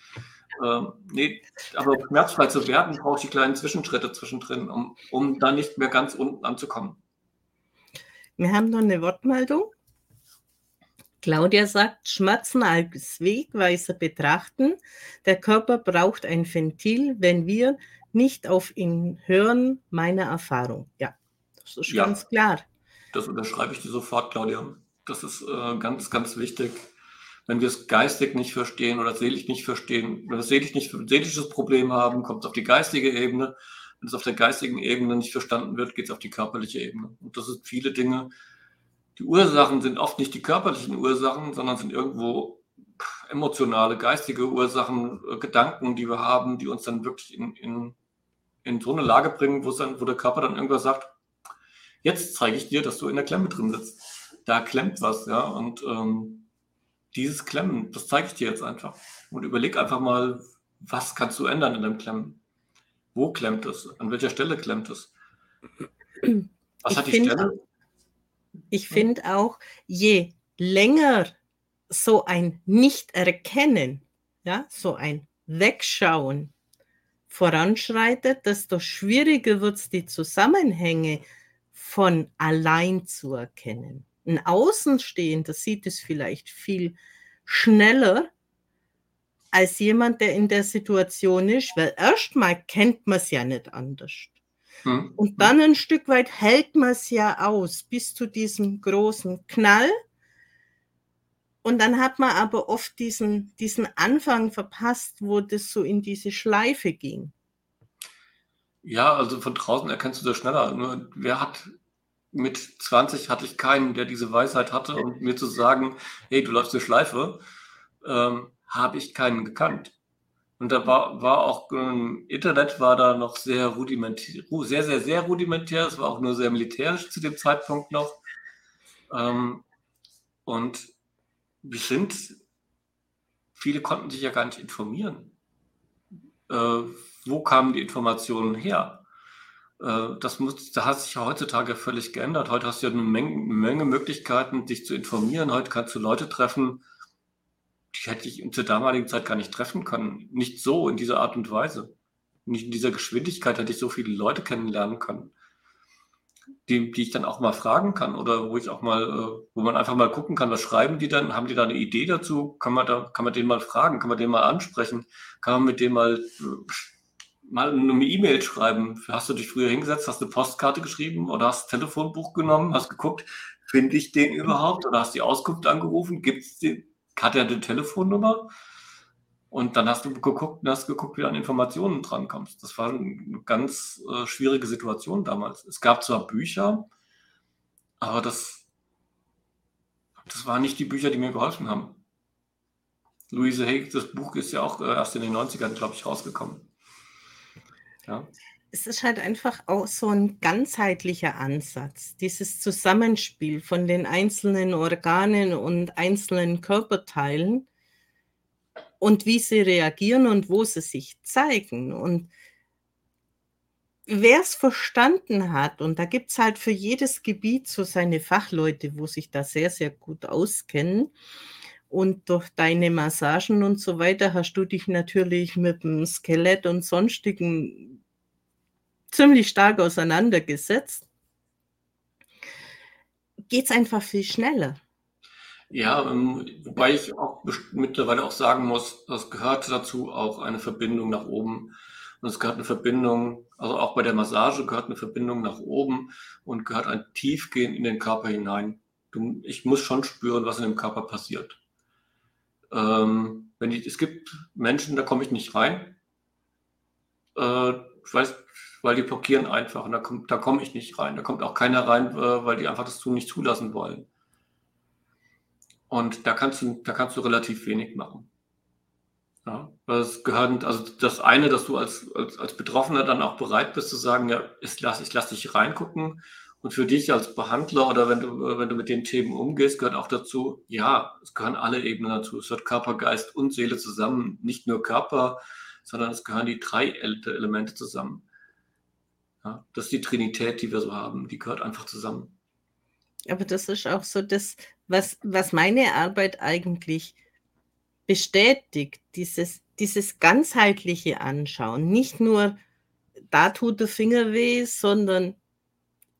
Speaker 2: Ähm, nee, aber schmerzfrei zu werden, brauche ich die kleinen Zwischenschritte zwischendrin, um, um dann nicht mehr ganz unten anzukommen.
Speaker 1: Wir haben noch eine Wortmeldung. Claudia sagt, Schmerzen als Wegweiser betrachten. Der Körper braucht ein Ventil, wenn wir nicht auf ihn hören, meine Erfahrung. Ja, das ist ja, ganz klar.
Speaker 2: Das unterschreibe ich dir sofort, Claudia. Das ist äh, ganz, ganz wichtig. Wenn wir es geistig nicht verstehen oder seelisch nicht verstehen, wenn wir seelisch nicht ein seelisches Problem haben, kommt es auf die geistige Ebene. Wenn es auf der geistigen Ebene nicht verstanden wird, geht es auf die körperliche Ebene. Und das sind viele Dinge. Die Ursachen sind oft nicht die körperlichen Ursachen, sondern sind irgendwo emotionale, geistige Ursachen, äh, Gedanken, die wir haben, die uns dann wirklich in, in, in so eine Lage bringen, wo, dann, wo der Körper dann irgendwas sagt, jetzt zeige ich dir, dass du in der Klemme drin sitzt. Da klemmt was, ja. Und ähm, dieses Klemmen, das zeige ich dir jetzt einfach. Und überleg einfach mal, was kannst du ändern in dem Klemmen? Wo klemmt es? An welcher Stelle klemmt es?
Speaker 1: Was ich hat die Stelle? Ich finde auch, je länger so ein Nicht-Erkennen, ja, so ein Wegschauen voranschreitet, desto schwieriger wird es, die Zusammenhänge von allein zu erkennen. Ein Außenstehender sieht es vielleicht viel schneller als jemand, der in der Situation ist, weil erstmal kennt man es ja nicht anders. Hm. Und dann ein Stück weit hält man es ja aus bis zu diesem großen Knall und dann hat man aber oft diesen, diesen Anfang verpasst, wo das so in diese Schleife ging.
Speaker 2: Ja, also von draußen erkennst du das schneller. Nur wer hat mit 20 hatte ich keinen, der diese Weisheit hatte und mir zu sagen, hey, du läufst eine Schleife, ähm, habe ich keinen gekannt. Und da war, war auch ähm, Internet war da noch sehr rudimentär, sehr, sehr, sehr rudimentär. Es war auch nur sehr militärisch zu dem Zeitpunkt noch. Ähm, und wir sind, viele konnten sich ja gar nicht informieren. Äh, wo kamen die Informationen her? Äh, das, muss, das hat sich ja heutzutage völlig geändert. Heute hast du ja eine Menge, eine Menge Möglichkeiten, dich zu informieren. Heute kannst du Leute treffen, die hätte ich zur damaligen Zeit gar nicht treffen können. Nicht so in dieser Art und Weise. Nicht in dieser Geschwindigkeit hätte ich so viele Leute kennenlernen können die, die ich dann auch mal fragen kann oder wo ich auch mal, äh, wo man einfach mal gucken kann, was schreiben die dann? Haben die da eine Idee dazu? Kann man da, kann man den mal fragen? Kann man den mal ansprechen? Kann man mit dem mal, äh, mal eine E-Mail schreiben? Hast du dich früher hingesetzt, hast eine Postkarte geschrieben oder hast Telefonbuch genommen, hast geguckt, finde ich den überhaupt oder hast die Auskunft angerufen? Gibt's den, hat er eine Telefonnummer? Und dann hast du geguckt und hast geguckt, wie du an Informationen drankommst. Das war eine ganz äh, schwierige Situation damals. Es gab zwar Bücher, aber das, das waren nicht die Bücher, die mir geholfen haben. Louise Hay, das Buch ist ja auch äh, erst in den 90ern, glaube ich, rausgekommen.
Speaker 1: Ja. Es ist halt einfach auch so ein ganzheitlicher Ansatz, dieses Zusammenspiel von den einzelnen Organen und einzelnen Körperteilen und wie sie reagieren und wo sie sich zeigen. Und wer es verstanden hat, und da gibt es halt für jedes Gebiet so seine Fachleute, wo sich da sehr, sehr gut auskennen. Und durch deine Massagen und so weiter hast du dich natürlich mit dem Skelett und sonstigen ziemlich stark auseinandergesetzt. Geht es einfach viel schneller.
Speaker 2: Ja, ähm, wobei ich auch mittlerweile auch sagen muss, es gehört dazu auch eine Verbindung nach oben. Und es gehört eine Verbindung, also auch bei der Massage gehört eine Verbindung nach oben und gehört ein Tiefgehen in den Körper hinein. Du, ich muss schon spüren, was in dem Körper passiert. Ähm, wenn ich, es gibt Menschen, da komme ich nicht rein. Äh, ich weiß, weil die blockieren einfach und da, kommt, da komme ich nicht rein. Da kommt auch keiner rein, äh, weil die einfach das tun nicht zulassen wollen. Und da kannst du, da kannst du relativ wenig machen. Ja, das gehört, also das eine, dass du als, als, als Betroffener dann auch bereit bist zu sagen, ja, ich lasse ich lass dich reingucken. Und für dich als Behandler oder wenn du, wenn du mit den Themen umgehst, gehört auch dazu, ja, es gehören alle Ebenen dazu. Es gehört Körper, Geist und Seele zusammen. Nicht nur Körper, sondern es gehören die drei Elemente zusammen. Ja, das ist die Trinität, die wir so haben. Die gehört einfach zusammen.
Speaker 1: Aber das ist auch so das, was, was meine Arbeit eigentlich bestätigt, dieses, dieses ganzheitliche Anschauen. Nicht nur, da tut der Finger weh, sondern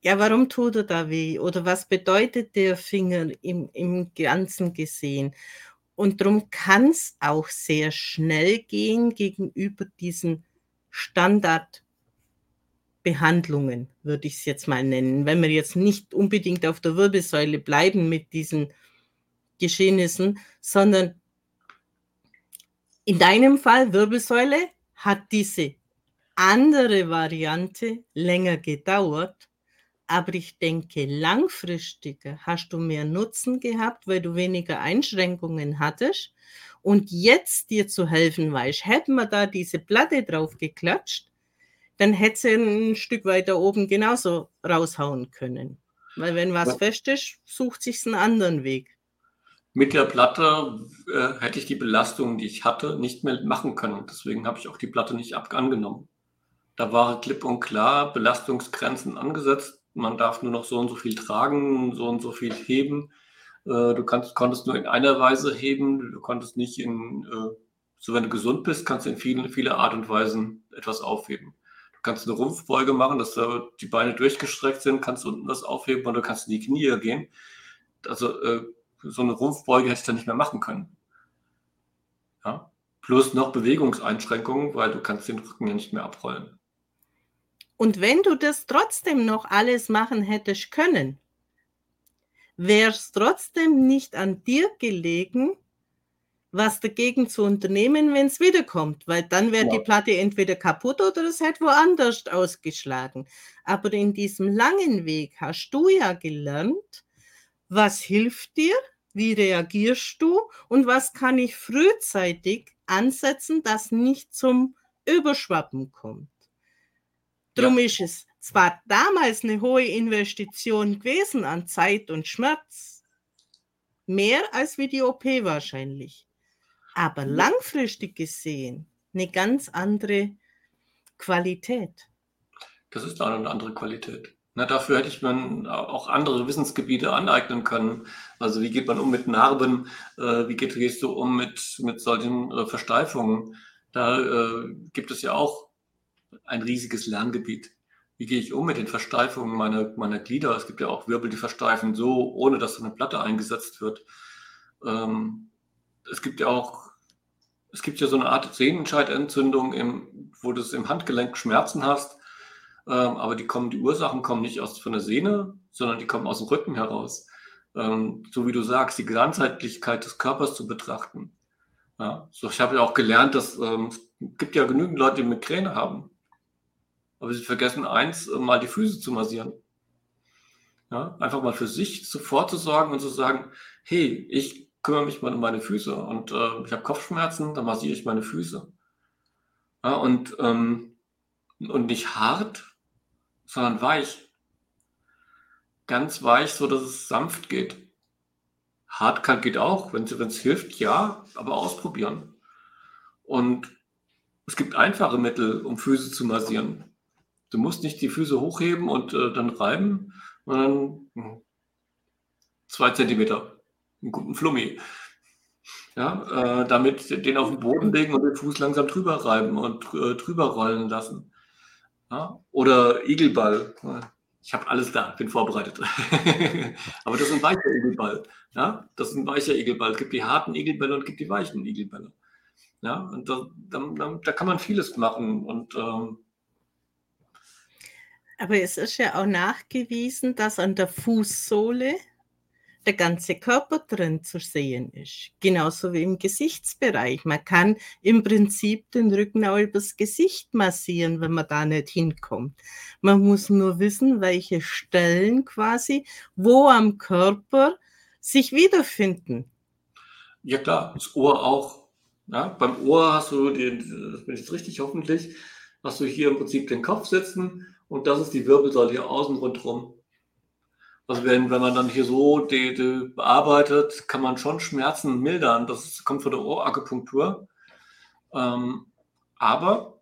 Speaker 1: ja, warum tut er da weh? Oder was bedeutet der Finger im, im Ganzen gesehen? Und darum kann es auch sehr schnell gehen gegenüber diesen Standard Behandlungen, würde ich es jetzt mal nennen. Wenn wir jetzt nicht unbedingt auf der Wirbelsäule bleiben mit diesen Geschehnissen, sondern in deinem Fall Wirbelsäule hat diese andere Variante länger gedauert, aber ich denke, langfristiger hast du mehr Nutzen gehabt, weil du weniger Einschränkungen hattest und jetzt dir zu helfen weißt. Hätten wir da diese Platte drauf geklatscht, dann hätte sie ein Stück weiter oben genauso raushauen können. Weil wenn was ja. fest ist, sucht sich einen anderen Weg.
Speaker 2: Mit der Platte äh, hätte ich die Belastung, die ich hatte, nicht mehr machen können. Deswegen habe ich auch die Platte nicht angenommen. Da war klipp und klar Belastungsgrenzen angesetzt. Man darf nur noch so und so viel tragen, so und so viel heben. Äh, du kannst, konntest nur in einer Weise heben. Du konntest nicht in, äh, so wenn du gesund bist, kannst du in vielen, viele Art und Weisen etwas aufheben kannst eine Rumpfbeuge machen, dass da die Beine durchgestreckt sind, kannst unten was aufheben oder kannst in die Knie gehen. Also äh, so eine Rumpfbeuge hätte ich dann nicht mehr machen können. Ja? Plus noch Bewegungseinschränkungen, weil du kannst den Rücken ja nicht mehr abrollen.
Speaker 1: Und wenn du das trotzdem noch alles machen hättest können, wäre es trotzdem nicht an dir gelegen, was dagegen zu unternehmen, wenn es wiederkommt, weil dann wäre ja. die Platte entweder kaputt oder es hätte woanders ausgeschlagen. Aber in diesem langen Weg hast du ja gelernt, was hilft dir, wie reagierst du und was kann ich frühzeitig ansetzen, dass nicht zum Überschwappen kommt. Drum ja. ist es zwar damals eine hohe Investition gewesen an Zeit und Schmerz, mehr als wie die OP wahrscheinlich aber langfristig gesehen eine ganz andere Qualität.
Speaker 2: Das ist eine andere Qualität. Na, dafür hätte ich mir auch andere Wissensgebiete aneignen können. Also wie geht man um mit Narben? Äh, wie geht, gehst du um mit, mit solchen äh, Versteifungen? Da äh, gibt es ja auch ein riesiges Lerngebiet. Wie gehe ich um mit den Versteifungen meiner, meiner Glieder? Es gibt ja auch Wirbel, die versteifen so, ohne dass eine Platte eingesetzt wird. Ähm, es gibt ja auch, es gibt ja so eine Art Sehnenscheidentzündung, im, wo du es im Handgelenk Schmerzen hast, ähm, aber die kommen, die Ursachen kommen nicht aus von der Sehne, sondern die kommen aus dem Rücken heraus. Ähm, so wie du sagst, die Ganzheitlichkeit des Körpers zu betrachten. Ja, so, ich habe ja auch gelernt, dass ähm, es gibt ja genügend Leute, die Migräne haben. Aber sie vergessen eins, äh, mal die Füße zu massieren. Ja, einfach mal für sich sofort zu sorgen und zu sagen, hey, ich kümmere mich mal um meine Füße und äh, ich habe Kopfschmerzen, dann massiere ich meine Füße. Ja, und, ähm, und nicht hart, sondern weich. Ganz weich, so dass es sanft geht. Hart kann, geht auch, wenn es hilft, ja, aber ausprobieren. Und es gibt einfache Mittel, um Füße zu massieren. Du musst nicht die Füße hochheben und äh, dann reiben, sondern hm, zwei Zentimeter einen guten Flummi. Ja, äh, damit den auf den Boden legen und den Fuß langsam drüber reiben und äh, drüber rollen lassen. Ja? Oder Igelball. Ich habe alles da, bin vorbereitet. Aber das ist ein weicher Igelball. Ja? Das ist ein weicher Igelball. Es gibt die harten Igelbälle und es gibt die weichen Igelbälle. Ja? Und da, da, da kann man vieles machen. Und ähm,
Speaker 1: aber es ist ja auch nachgewiesen, dass an der Fußsohle der ganze Körper drin zu sehen ist. Genauso wie im Gesichtsbereich. Man kann im Prinzip den Rücken auch übers Gesicht massieren, wenn man da nicht hinkommt. Man muss nur wissen, welche Stellen quasi, wo am Körper sich wiederfinden.
Speaker 2: Ja klar, das Ohr auch. Ja, beim Ohr hast du, den, das bin ich jetzt richtig hoffentlich, hast du hier im Prinzip den Kopf sitzen und das ist die Wirbelsäule hier außen rundherum. Also wenn, wenn man dann hier so die, die bearbeitet, kann man schon Schmerzen mildern. Das kommt von der Ohrakupunktur. Ähm, aber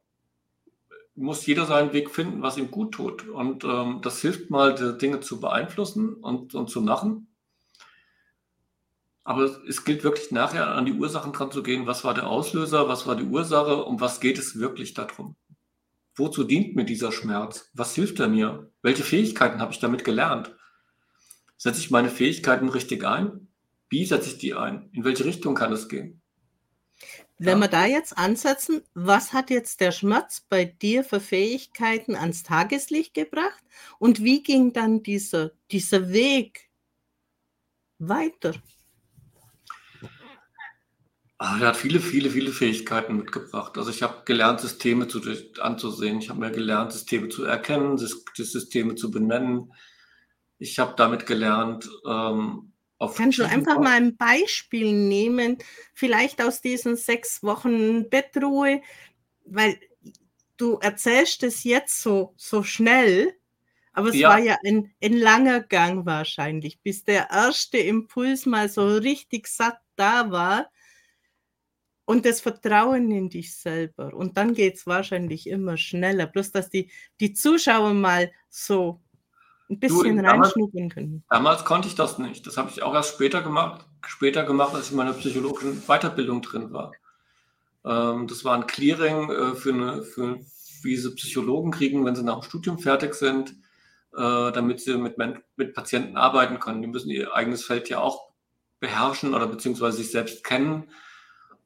Speaker 2: muss jeder seinen Weg finden, was ihm gut tut. Und ähm, das hilft mal, Dinge zu beeinflussen und, und zu machen. Aber es gilt wirklich nachher an die Ursachen dran zu gehen. Was war der Auslöser? Was war die Ursache? Um was geht es wirklich darum? Wozu dient mir dieser Schmerz? Was hilft er mir? Welche Fähigkeiten habe ich damit gelernt? Setze ich meine Fähigkeiten richtig ein? Wie setze ich die ein? In welche Richtung kann es gehen?
Speaker 1: Wenn ja. wir da jetzt ansetzen, was hat jetzt der Schmerz bei dir für Fähigkeiten ans Tageslicht gebracht und wie ging dann dieser, dieser Weg weiter?
Speaker 2: Ah, er hat viele, viele, viele Fähigkeiten mitgebracht. Also ich habe gelernt, Systeme zu, anzusehen. Ich habe mir gelernt, Systeme zu erkennen, Systeme zu benennen. Ich habe damit gelernt, ähm,
Speaker 1: auf Kannst du einfach mal ein Beispiel nehmen, vielleicht aus diesen sechs Wochen Bettruhe, weil du erzählst es jetzt so, so schnell, aber es ja. war ja ein, ein langer Gang wahrscheinlich, bis der erste Impuls mal so richtig satt da war und das Vertrauen in dich selber. Und dann geht es wahrscheinlich immer schneller. Bloß, dass die, die Zuschauer mal so ein bisschen reinschnuppern können.
Speaker 2: Damals konnte ich das nicht. Das habe ich auch erst später gemacht, später gemacht, als ich in meiner psychologischen Weiterbildung drin war. Ähm, das war ein Clearing äh, für, eine, für wie sie Psychologen kriegen, wenn sie nach dem Studium fertig sind, äh, damit sie mit, mit Patienten arbeiten können. Die müssen ihr eigenes Feld ja auch beherrschen oder beziehungsweise sich selbst kennen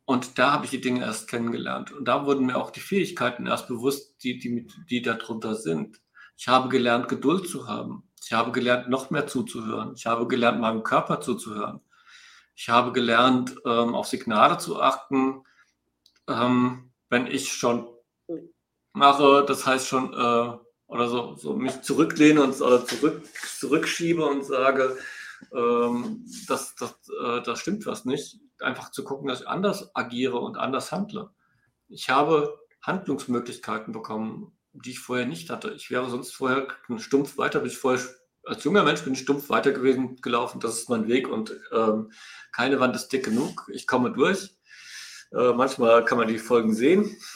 Speaker 2: und da habe ich die Dinge erst kennengelernt. Und da wurden mir auch die Fähigkeiten erst bewusst, die, die, die darunter sind. Ich habe gelernt, Geduld zu haben. Ich habe gelernt, noch mehr zuzuhören. Ich habe gelernt, meinem Körper zuzuhören. Ich habe gelernt, ähm, auf Signale zu achten, ähm, wenn ich schon mache, das heißt schon, äh, oder so, so mich zurücklehne und oder zurück, zurückschiebe und sage, ähm, das, das, äh, das stimmt was nicht einfach zu gucken, dass ich anders agiere und anders handle. Ich habe Handlungsmöglichkeiten bekommen, die ich vorher nicht hatte. Ich wäre sonst vorher stumpf weiter, bin ich vorher als junger Mensch bin ich stumpf weiter gewesen, gelaufen. Das ist mein Weg und ähm, keine Wand ist dick genug. Ich komme durch. Äh, manchmal kann man die Folgen sehen.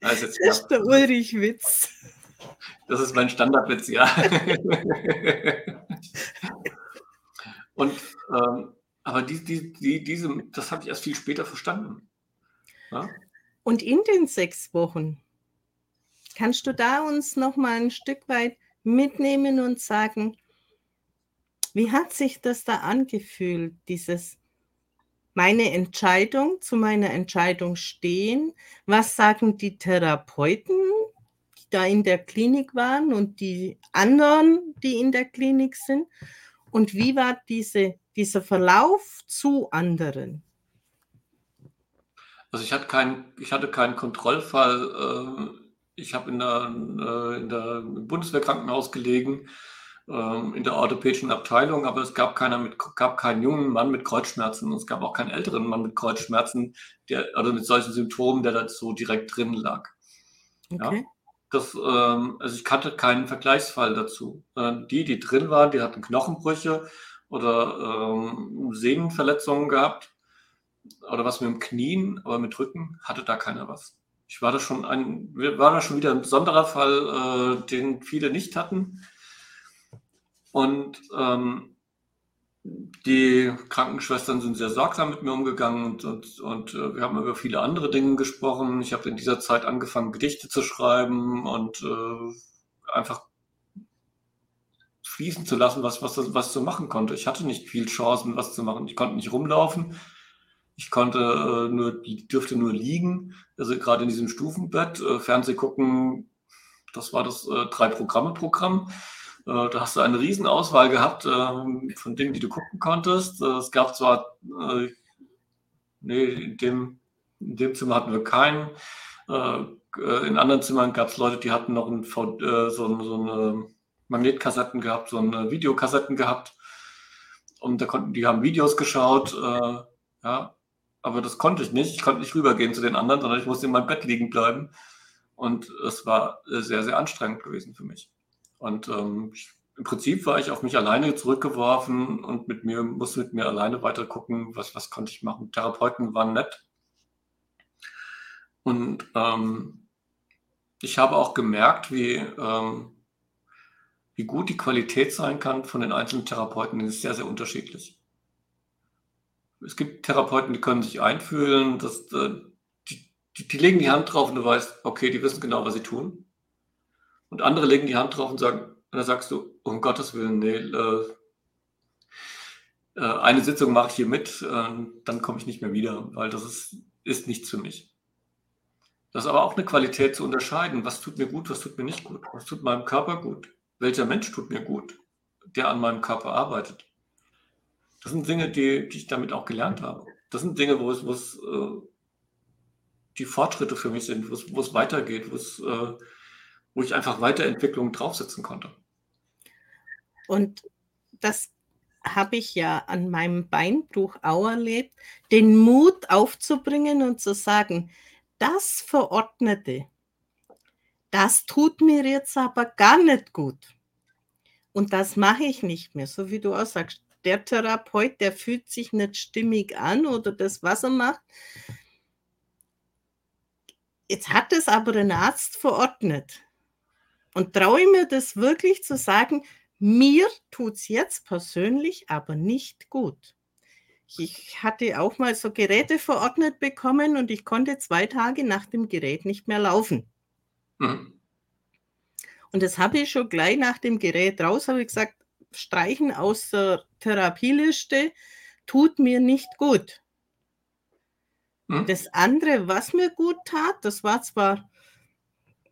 Speaker 1: Das ist, das ist der Ulrich-Witz.
Speaker 2: Das ist mein Standardwitz, ja. und ähm, aber die, die, die, diese, das habe ich erst viel später verstanden.
Speaker 1: Ja? Und in den sechs Wochen, kannst du da uns noch mal ein Stück weit mitnehmen und sagen, wie hat sich das da angefühlt, dieses meine Entscheidung zu meiner Entscheidung stehen? Was sagen die Therapeuten, die da in der Klinik waren und die anderen, die in der Klinik sind? Und wie war diese dieser Verlauf zu anderen?
Speaker 2: Also ich hatte, kein, ich hatte keinen Kontrollfall. Äh, ich habe in der, äh, in der Bundeswehrkrankenhaus gelegen, ähm, in der orthopädischen Abteilung, aber es gab, keiner mit, gab keinen jungen Mann mit Kreuzschmerzen und es gab auch keinen älteren Mann mit Kreuzschmerzen, der, also mit solchen Symptomen, der da so direkt drin lag. Okay. Ja? Das, ähm, also ich kannte keinen Vergleichsfall dazu. Äh, die, die drin waren, die hatten Knochenbrüche, oder ähm, Sehnenverletzungen gehabt oder was mit dem Knien, aber mit Rücken hatte da keiner was. Ich war da schon ein, war da schon wieder ein besonderer Fall, äh, den viele nicht hatten. Und ähm, die Krankenschwestern sind sehr sorgsam mit mir umgegangen und, und, und äh, wir haben über viele andere Dinge gesprochen. Ich habe in dieser Zeit angefangen, Gedichte zu schreiben und äh, einfach fließen zu lassen, was, was, was zu machen konnte. Ich hatte nicht viel Chancen, was zu machen. Ich konnte nicht rumlaufen. Ich konnte äh, nur, dürfte nur liegen. Also gerade in diesem Stufenbett, äh, Fernseh gucken, das war das äh, Drei-Programme-Programm. Äh, da hast du eine Riesenauswahl gehabt äh, von Dingen, die du gucken konntest. Äh, es gab zwar, äh, nee, in dem, in dem Zimmer hatten wir keinen. Äh, in anderen Zimmern gab es Leute, die hatten noch ein, so, so eine Magnetkassetten gehabt, so eine Videokassetten gehabt. Und da konnten, die haben Videos geschaut, ja, aber das konnte ich nicht. Ich konnte nicht rübergehen zu den anderen, sondern ich musste in meinem Bett liegen bleiben. Und es war sehr, sehr anstrengend gewesen für mich. Und ähm, ich, im Prinzip war ich auf mich alleine zurückgeworfen und mit mir musste mit mir alleine weiter gucken, was, was konnte ich machen. Therapeuten waren nett. Und ähm, ich habe auch gemerkt, wie, ähm, wie gut die Qualität sein kann von den einzelnen Therapeuten, ist sehr, sehr unterschiedlich. Es gibt Therapeuten, die können sich einfühlen, dass, äh, die, die, die legen die Hand drauf und du weißt, okay, die wissen genau, was sie tun. Und andere legen die Hand drauf und sagen, und dann sagst du, um Gottes Willen, nee, äh, äh, eine Sitzung mache ich hier mit, äh, dann komme ich nicht mehr wieder, weil das ist, ist nichts für mich. Das ist aber auch eine Qualität zu unterscheiden, was tut mir gut, was tut mir nicht gut, was tut meinem Körper gut welcher Mensch tut mir gut, der an meinem Körper arbeitet. Das sind Dinge, die, die ich damit auch gelernt habe. das sind Dinge, wo es, wo es äh, die Fortschritte für mich sind, wo es, wo es weitergeht, wo es, äh, wo ich einfach Weiterentwicklung draufsetzen konnte.
Speaker 1: Und das habe ich ja an meinem Beinbruch auch erlebt, den Mut aufzubringen und zu sagen, das Verordnete, das tut mir jetzt aber gar nicht gut. Und das mache ich nicht mehr, so wie du auch sagst. Der Therapeut, der fühlt sich nicht stimmig an oder das, was er macht. Jetzt hat es aber ein Arzt verordnet. Und traue ich mir das wirklich zu sagen, mir tut es jetzt persönlich aber nicht gut. Ich hatte auch mal so Geräte verordnet bekommen und ich konnte zwei Tage nach dem Gerät nicht mehr laufen. Mhm. Und das habe ich schon gleich nach dem Gerät raus, habe ich gesagt, streichen aus der Therapieliste tut mir nicht gut. Mhm. Das andere, was mir gut tat, das war zwar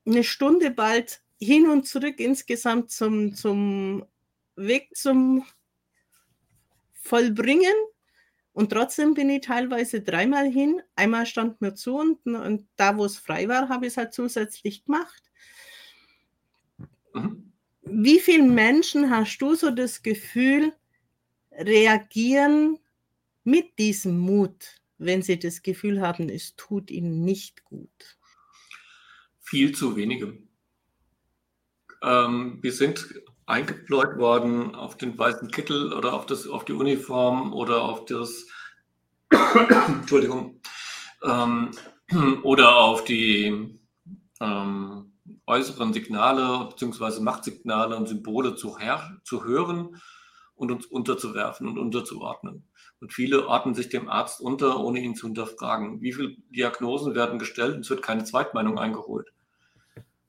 Speaker 1: eine Stunde bald hin und zurück insgesamt zum, zum Weg zum Vollbringen. Und trotzdem bin ich teilweise dreimal hin. Einmal stand mir zu und, und da, wo es frei war, habe ich es halt zusätzlich gemacht. Mhm. Wie viele Menschen hast du so das Gefühl, reagieren mit diesem Mut, wenn sie das Gefühl haben, es tut ihnen nicht gut?
Speaker 2: Viel zu wenige. Ähm, wir sind eingebläut worden auf den weißen Kittel oder auf, das, auf die Uniform oder auf das, Entschuldigung, ähm, oder auf die ähm, äußeren Signale bzw. Machtsignale und Symbole zu, zu hören und uns unterzuwerfen und unterzuordnen. Und viele ordnen sich dem Arzt unter, ohne ihn zu hinterfragen. Wie viele Diagnosen werden gestellt und es wird keine Zweitmeinung eingeholt?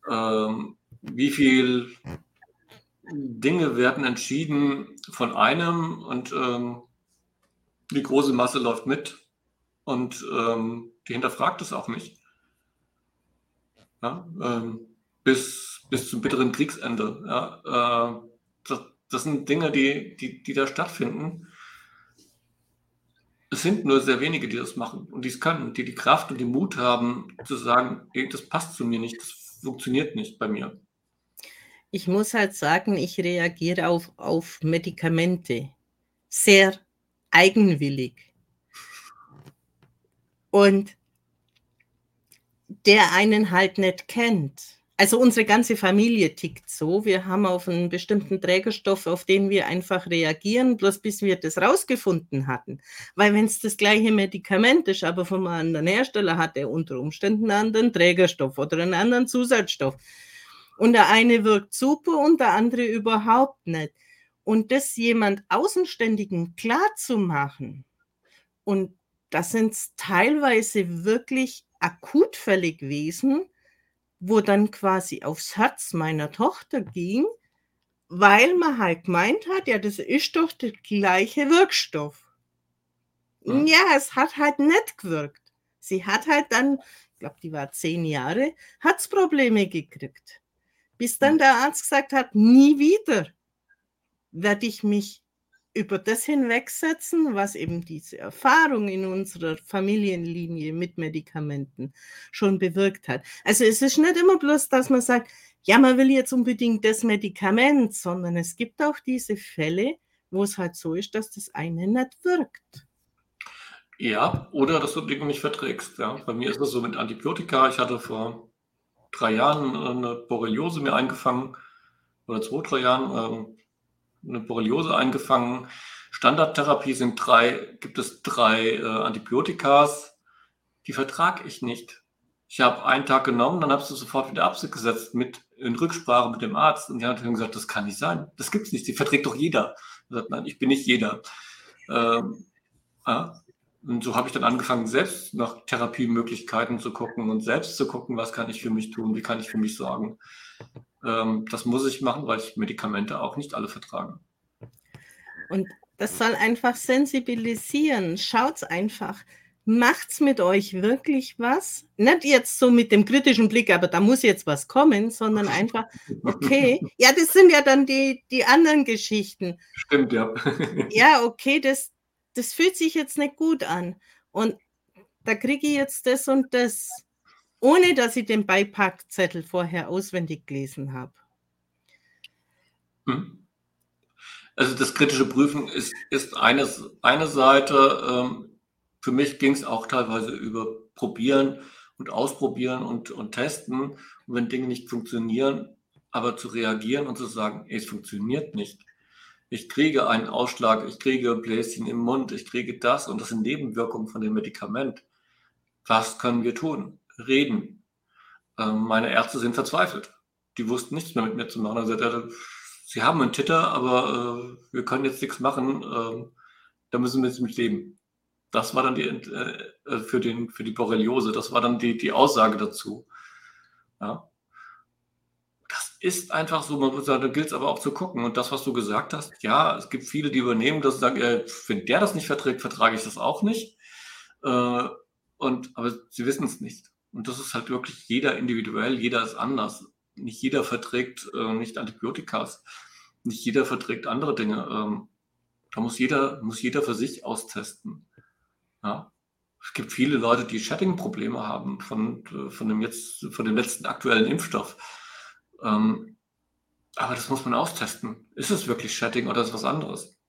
Speaker 2: Ähm, wie viel Dinge werden entschieden von einem und ähm, die große Masse läuft mit und ähm, die hinterfragt es auch nicht. Ja, ähm, bis, bis zum bitteren Kriegsende. Ja, äh, das, das, sind Dinge, die, die, die da stattfinden. Es sind nur sehr wenige, die das machen und die es können, die die Kraft und den Mut haben, zu sagen, das passt zu mir nicht, das funktioniert nicht bei mir.
Speaker 1: Ich muss halt sagen, ich reagiere auf, auf Medikamente sehr eigenwillig. Und der einen halt nicht kennt. Also unsere ganze Familie tickt so. Wir haben auf einen bestimmten Trägerstoff, auf den wir einfach reagieren, bloß bis wir das rausgefunden hatten. Weil wenn es das gleiche Medikament ist, aber vom anderen Hersteller hat er unter Umständen einen anderen Trägerstoff oder einen anderen Zusatzstoff. Und der eine wirkt super und der andere überhaupt nicht. Und das jemand Außenständigen klar zu machen, und das sind teilweise wirklich Akutfälle gewesen, wo dann quasi aufs Herz meiner Tochter ging, weil man halt gemeint hat, ja, das ist doch der gleiche Wirkstoff. Hm. Ja, es hat halt nicht gewirkt. Sie hat halt dann, ich glaube, die war zehn Jahre, Herzprobleme gekriegt. Bis dann der Arzt gesagt hat, nie wieder werde ich mich über das hinwegsetzen, was eben diese Erfahrung in unserer Familienlinie mit Medikamenten schon bewirkt hat. Also es ist nicht immer bloß, dass man sagt, ja, man will jetzt unbedingt das Medikament, sondern es gibt auch diese Fälle, wo es halt so ist, dass das eine nicht wirkt.
Speaker 2: Ja, oder dass du Dinge nicht verträgst. Ja. Bei mir ist es so mit Antibiotika. Ich hatte vor drei Jahren eine Borreliose mir eingefangen, oder zwei, drei Jahren ähm, eine Borreliose eingefangen. Standardtherapie sind drei, gibt es drei äh, Antibiotikas, die vertrage ich nicht. Ich habe einen Tag genommen, dann habe ich sie sofort wieder abgesetzt mit in Rücksprache mit dem Arzt und die hat dann gesagt, das kann nicht sein, das gibt es nicht, die verträgt doch jeder. Ich gesagt, nein, ich bin nicht jeder. Ähm, ja. Und so habe ich dann angefangen, selbst nach Therapiemöglichkeiten zu gucken und selbst zu gucken, was kann ich für mich tun, wie kann ich für mich sorgen. Ähm, das muss ich machen, weil ich Medikamente auch nicht alle vertrage.
Speaker 1: Und das soll einfach sensibilisieren. Schaut einfach. Macht's mit euch wirklich was? Nicht jetzt so mit dem kritischen Blick, aber da muss jetzt was kommen, sondern einfach, okay, ja, das sind ja dann die, die anderen Geschichten.
Speaker 2: Stimmt, ja.
Speaker 1: ja, okay, das, das fühlt sich jetzt nicht gut an. und da kriege ich jetzt das und das, ohne dass ich den Beipackzettel vorher auswendig gelesen habe.
Speaker 2: Hm. Also das kritische Prüfen ist, ist eines, eine Seite. Ähm, für mich ging es auch teilweise über Probieren und Ausprobieren und, und Testen. Und wenn Dinge nicht funktionieren, aber zu reagieren und zu sagen, es funktioniert nicht. Ich kriege einen Ausschlag, ich kriege Bläschen im Mund, ich kriege das und das sind Nebenwirkungen von dem Medikament. Was können wir tun? Reden. Ähm, meine Ärzte sind verzweifelt. Die wussten nichts mehr mit mir zu machen. Also, Sie haben einen Titter, aber äh, wir können jetzt nichts machen. Äh, da müssen wir jetzt mit leben. Das war dann die, äh, äh, für, den, für die Borreliose, das war dann die, die Aussage dazu. Ja. Das ist einfach so, man muss sagen, da gilt es aber auch zu gucken. Und das, was du gesagt hast, ja, es gibt viele, die übernehmen das und sagen, äh, wenn der das nicht verträgt, vertrage ich das auch nicht. Äh, und, aber sie wissen es nicht. Und das ist halt wirklich jeder individuell, jeder ist anders. Nicht jeder verträgt äh, nicht Antibiotikas, nicht jeder verträgt andere Dinge. Ähm, da muss jeder, muss jeder für sich austesten. Ja. Es gibt viele Leute, die Chatting-Probleme haben von, von, dem jetzt, von dem letzten aktuellen Impfstoff. Ähm, aber das muss man austesten. Ist es wirklich Chatting oder ist es was anderes?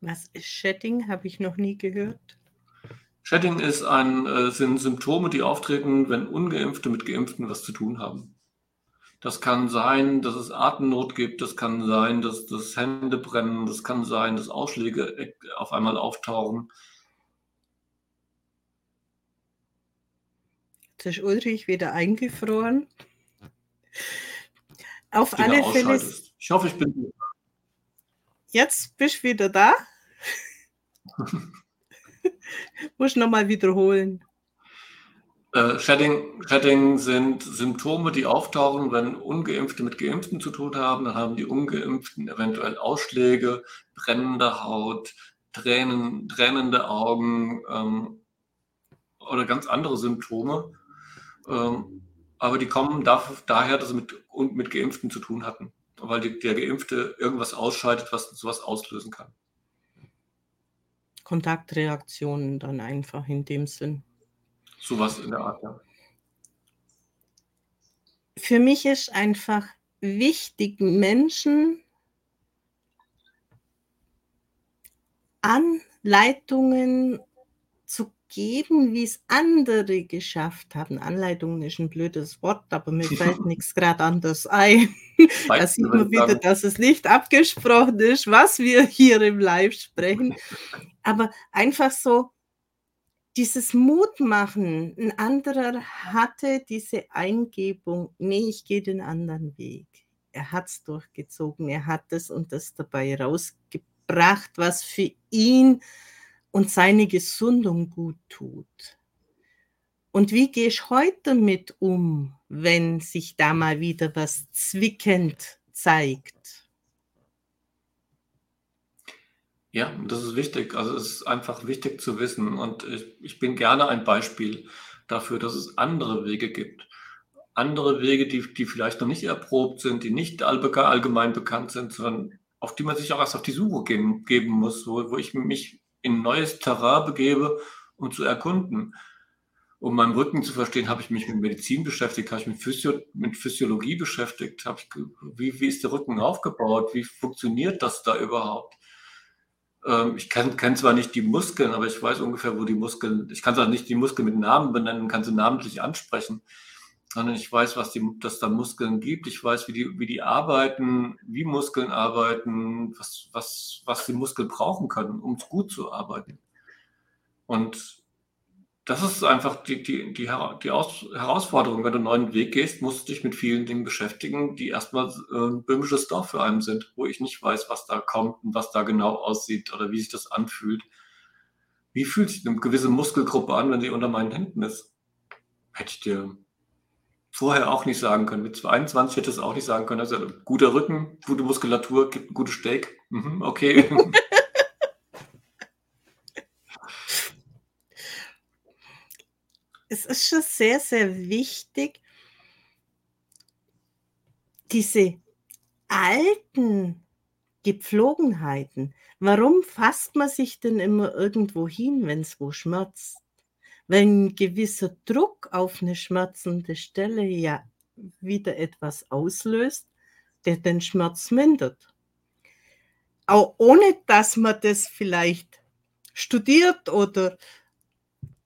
Speaker 1: Was ist Chatting? Habe ich noch nie gehört.
Speaker 2: Chatting ist ein, äh, sind Symptome, die auftreten, wenn Ungeimpfte mit Geimpften was zu tun haben. Das kann sein, dass es Atemnot gibt, das kann sein, dass das Hände brennen, das kann sein, dass Ausschläge auf einmal auftauchen.
Speaker 1: Jetzt ist Ulrich wieder eingefroren. Auf alle Fälle.
Speaker 2: Ich hoffe, ich bin.
Speaker 1: Jetzt bist du wieder da. Muss nochmal wiederholen.
Speaker 2: Äh, Shedding, Shedding sind Symptome, die auftauchen, wenn Ungeimpfte mit Geimpften zu tun haben. Dann haben die Ungeimpften eventuell Ausschläge, brennende Haut, Tränen, tränende Augen ähm, oder ganz andere Symptome. Ähm, aber die kommen da, daher, dass sie mit, mit Geimpften zu tun hatten, weil die, der Geimpfte irgendwas ausscheidet, was sowas auslösen kann.
Speaker 1: Kontaktreaktionen dann einfach in dem Sinn.
Speaker 2: Sowas in der Art, ja.
Speaker 1: Für mich ist einfach wichtig, Menschen Anleitungen geben, wie es andere geschafft haben. Anleitungen ist ein blödes Wort, aber mir fällt nichts gerade anders ein. da sieht man wieder, dass es nicht abgesprochen ist, was wir hier im Live sprechen. Aber einfach so, dieses Mutmachen, ein anderer hatte diese Eingebung, nee, ich gehe den anderen Weg. Er hat es durchgezogen, er hat das und das dabei rausgebracht, was für ihn und seine Gesundung gut tut. Und wie gehe ich heute mit um, wenn sich da mal wieder was zwickend zeigt?
Speaker 2: Ja, das ist wichtig. Also es ist einfach wichtig zu wissen. Und ich, ich bin gerne ein Beispiel dafür, dass es andere Wege gibt. Andere Wege, die, die vielleicht noch nicht erprobt sind, die nicht allgemein bekannt sind, sondern auf die man sich auch erst auf die Suche geben, geben muss, wo, wo ich mich in neues Terrain begebe, um zu erkunden. Um meinen Rücken zu verstehen, habe ich mich mit Medizin beschäftigt, habe ich mit, Physio mit Physiologie beschäftigt, habe ich, wie, wie ist der Rücken aufgebaut, wie funktioniert das da überhaupt? Ähm, ich kenne kenn zwar nicht die Muskeln, aber ich weiß ungefähr, wo die Muskeln, ich kann zwar nicht die Muskeln mit Namen benennen, kann sie namentlich ansprechen, sondern ich weiß, was die, dass da Muskeln gibt. Ich weiß, wie die, wie die arbeiten, wie Muskeln arbeiten, was, was, was die Muskeln brauchen können, um gut zu arbeiten. Und das ist einfach die, die, die, die Aus Herausforderung. Wenn du einen neuen Weg gehst, musst du dich mit vielen Dingen beschäftigen, die erstmal ein böhmisches Dorf für einen sind, wo ich nicht weiß, was da kommt und was da genau aussieht oder wie sich das anfühlt. Wie fühlt sich eine gewisse Muskelgruppe an, wenn sie unter meinen Händen ist? Hätte ich dir vorher auch nicht sagen können. Mit 22 hätte es auch nicht sagen können. Also guter Rücken, gute Muskulatur, gibt ein gutes Steak. Mhm, okay.
Speaker 1: es ist schon sehr, sehr wichtig, diese alten Gepflogenheiten. Warum fasst man sich denn immer irgendwo hin, wenn es wo schmerzt? Wenn ein gewisser Druck auf eine schmerzende Stelle ja wieder etwas auslöst, der den Schmerz mindert. Auch ohne dass man das vielleicht studiert oder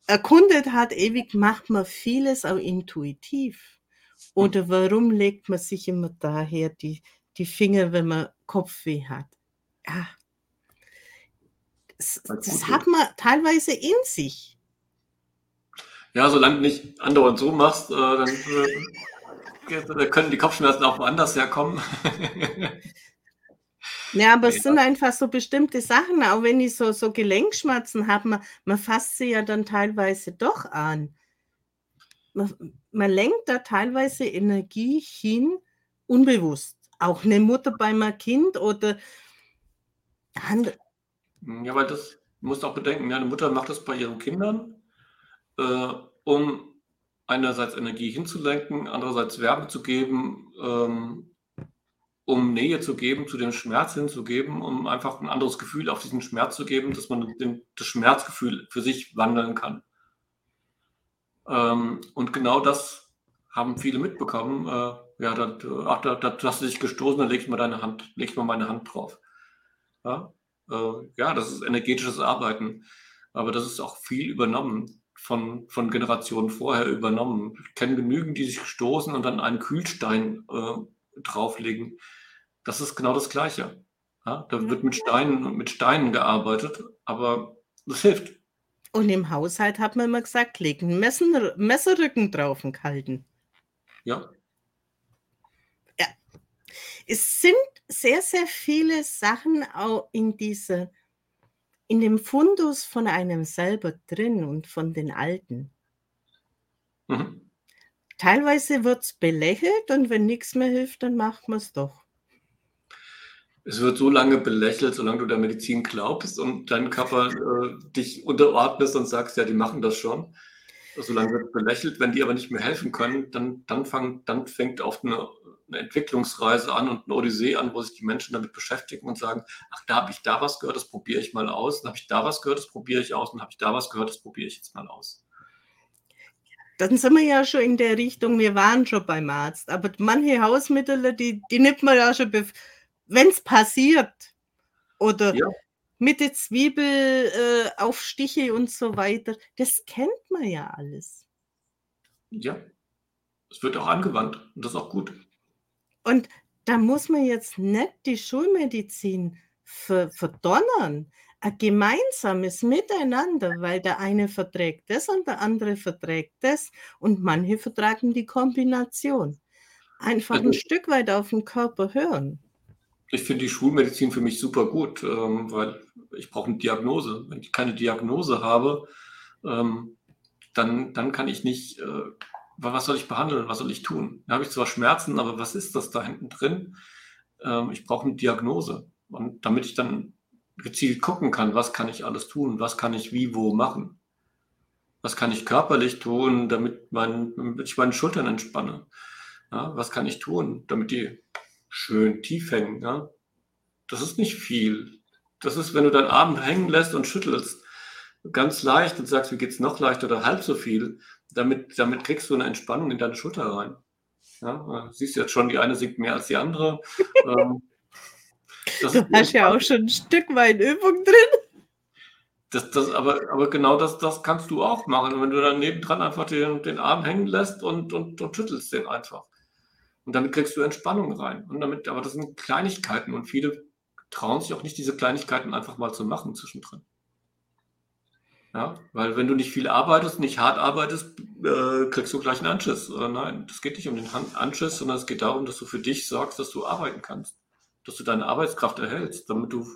Speaker 1: erkundet hat, ewig macht man vieles auch intuitiv. Oder warum legt man sich immer daher die, die Finger, wenn man Kopfweh hat? Ja. Das, das hat man teilweise in sich.
Speaker 2: Ja, solange du nicht andauernd so machst, äh, dann äh, können die Kopfschmerzen auch woanders herkommen.
Speaker 1: Ja, aber es sind einfach so bestimmte Sachen, auch wenn ich so, so Gelenkschmerzen habe, man, man fasst sie ja dann teilweise doch an. Man, man lenkt da teilweise Energie hin, unbewusst. Auch eine Mutter bei meinem Kind oder.
Speaker 2: Ja, weil das musst du auch bedenken, ja, eine Mutter macht das bei ihren Kindern, äh, um einerseits Energie hinzulenken, andererseits Wärme zu geben, ähm, um Nähe zu geben, zu dem Schmerz hinzugeben, um einfach ein anderes Gefühl auf diesen Schmerz zu geben, dass man den, das Schmerzgefühl für sich wandeln kann. Ähm, und genau das haben viele mitbekommen. Äh, ja, da, ach, da, da, hast du dich gestoßen, dann legst du mal deine Hand, legst mal meine Hand drauf. Ja, äh, ja, das ist energetisches Arbeiten. Aber das ist auch viel übernommen von, von Generationen vorher übernommen. Ich kenne genügend, die sich stoßen und dann einen Kühlstein äh, drauflegen. Das ist genau das Gleiche. Ja, da wird mit Steinen, mit Steinen gearbeitet, aber das hilft.
Speaker 1: Und im Haushalt hat man immer gesagt, legen Messer, Messerrücken drauf und kalten.
Speaker 2: Ja.
Speaker 1: Ja. Es sind sehr, sehr viele Sachen auch in dieser, in dem Fundus von einem selber drin und von den Alten. Mhm. Teilweise wird es belächelt und wenn nichts mehr hilft, dann macht man es doch.
Speaker 2: Es wird so lange belächelt, solange du der Medizin glaubst und dein Körper äh, dich unterordnest und sagst, ja, die machen das schon. Solange wird belächelt. Wenn die aber nicht mehr helfen können, dann, dann, fang, dann fängt oft eine, eine Entwicklungsreise an und eine Odyssee an, wo sich die Menschen damit beschäftigen und sagen, ach, da habe ich da was gehört, das probiere ich mal aus. Dann habe ich da was gehört, das probiere ich aus. Dann habe ich da was gehört, das probiere ich jetzt mal aus
Speaker 1: dann sind wir ja schon in der Richtung, wir waren schon beim Arzt. Aber manche Hausmittel, die, die nimmt man ja schon, wenn es passiert. Oder ja. Mit der Zwiebel äh, auf Stiche und so weiter. Das kennt man ja alles.
Speaker 2: Ja, es wird auch angewandt und das ist auch gut.
Speaker 1: Und da muss man jetzt nicht die Schulmedizin verdonnern ein gemeinsames Miteinander, weil der eine verträgt das und der andere verträgt das und manche vertragen die Kombination. Einfach also, ein Stück weit auf den Körper hören.
Speaker 2: Ich finde die Schulmedizin für mich super gut, ähm, weil ich brauche eine Diagnose. Wenn ich keine Diagnose habe, ähm, dann, dann kann ich nicht, äh, was soll ich behandeln, was soll ich tun? Da habe ich zwar Schmerzen, aber was ist das da hinten drin? Ähm, ich brauche eine Diagnose. Und damit ich dann gezielt gucken kann, was kann ich alles tun, was kann ich wie, wo machen. Was kann ich körperlich tun, damit, mein, damit ich meine Schultern entspanne? Ja, was kann ich tun, damit die schön tief hängen? Ja? Das ist nicht viel. Das ist, wenn du deinen Arm hängen lässt und schüttelst, ganz leicht und sagst, wie geht es noch leichter oder halb so viel, damit, damit kriegst du eine Entspannung in deine Schulter rein. Ja, siehst du jetzt schon, die eine sinkt mehr als die andere. ähm,
Speaker 1: das du hast ja auch schon ein Stück weit Übung drin.
Speaker 2: Das, das, aber, aber genau das, das kannst du auch machen, wenn du dann nebendran einfach den, den Arm hängen lässt und, und, und schüttelst den einfach. Und damit kriegst du Entspannung rein. Und damit, aber das sind Kleinigkeiten und viele trauen sich auch nicht, diese Kleinigkeiten einfach mal zu machen zwischendrin. Ja, weil wenn du nicht viel arbeitest, nicht hart arbeitest, äh, kriegst du gleich einen Anschiss. Äh, nein, es geht nicht um den Anschiss, sondern es geht darum, dass du für dich sorgst, dass du arbeiten kannst dass du deine Arbeitskraft erhältst, damit du,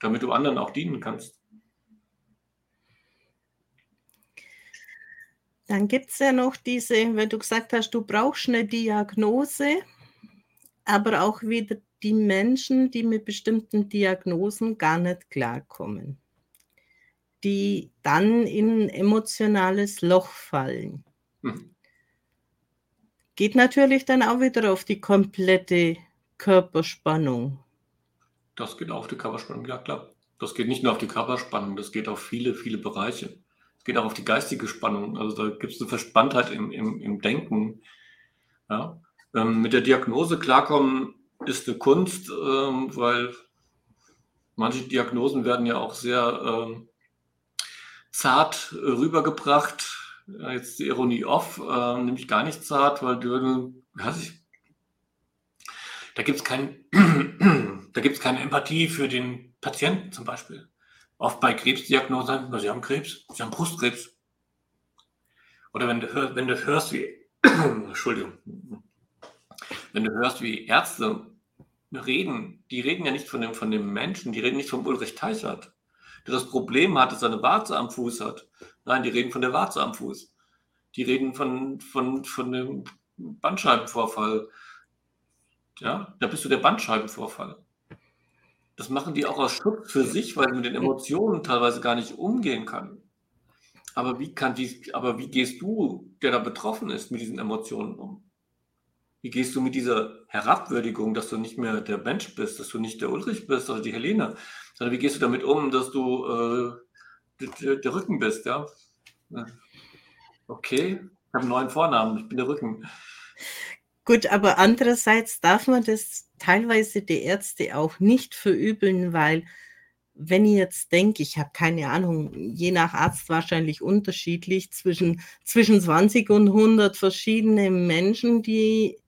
Speaker 2: damit du anderen auch dienen kannst.
Speaker 1: Dann gibt es ja noch diese, wenn du gesagt hast, du brauchst eine Diagnose, aber auch wieder die Menschen, die mit bestimmten Diagnosen gar nicht klarkommen, die dann in ein emotionales Loch fallen. Hm. Geht natürlich dann auch wieder auf die komplette Körperspannung.
Speaker 2: Das geht auch auf die Körperspannung, ja klar. Das geht nicht nur auf die Körperspannung, das geht auf viele, viele Bereiche. Geht auch auf die geistige Spannung. Also da gibt es eine Verspanntheit im, im, im Denken. Ja. Ähm, mit der Diagnose klarkommen ist eine Kunst, ähm, weil manche Diagnosen werden ja auch sehr ähm, zart rübergebracht. Jetzt die Ironie off, äh, nämlich gar nicht zart, weil du, weiß ich, da gibt es kein, da gibt's keine Empathie für den Patienten zum Beispiel. Oft bei Krebsdiagnosen, sie haben Krebs, sie haben Brustkrebs. Oder wenn du, wenn du hörst, wie, Entschuldigung, wenn du hörst, wie Ärzte reden, die reden ja nicht von dem, von dem Menschen, die reden nicht von Ulrich Teichert, der das Problem hat, dass er eine Warze am Fuß hat. Nein, die reden von der Warze am Fuß. Die reden von, von, von dem Bandscheibenvorfall. Ja, da bist du der Bandscheibenvorfall. Das machen die auch aus Schutz für sich, weil sie mit den Emotionen teilweise gar nicht umgehen kann. Aber wie kann die, aber wie gehst du, der da betroffen ist, mit diesen Emotionen um? Wie gehst du mit dieser Herabwürdigung, dass du nicht mehr der Mensch bist, dass du nicht der Ulrich bist oder die Helene, sondern wie gehst du damit um, dass du äh, der, der, Rücken bist, ja? Okay, ich habe einen neuen Vornamen, ich bin der Rücken.
Speaker 1: Gut, aber andererseits darf man das teilweise die Ärzte auch nicht verübeln, weil wenn ich jetzt denke, ich habe keine Ahnung, je nach Arzt wahrscheinlich unterschiedlich, zwischen, zwischen 20 und 100 verschiedene Menschen, die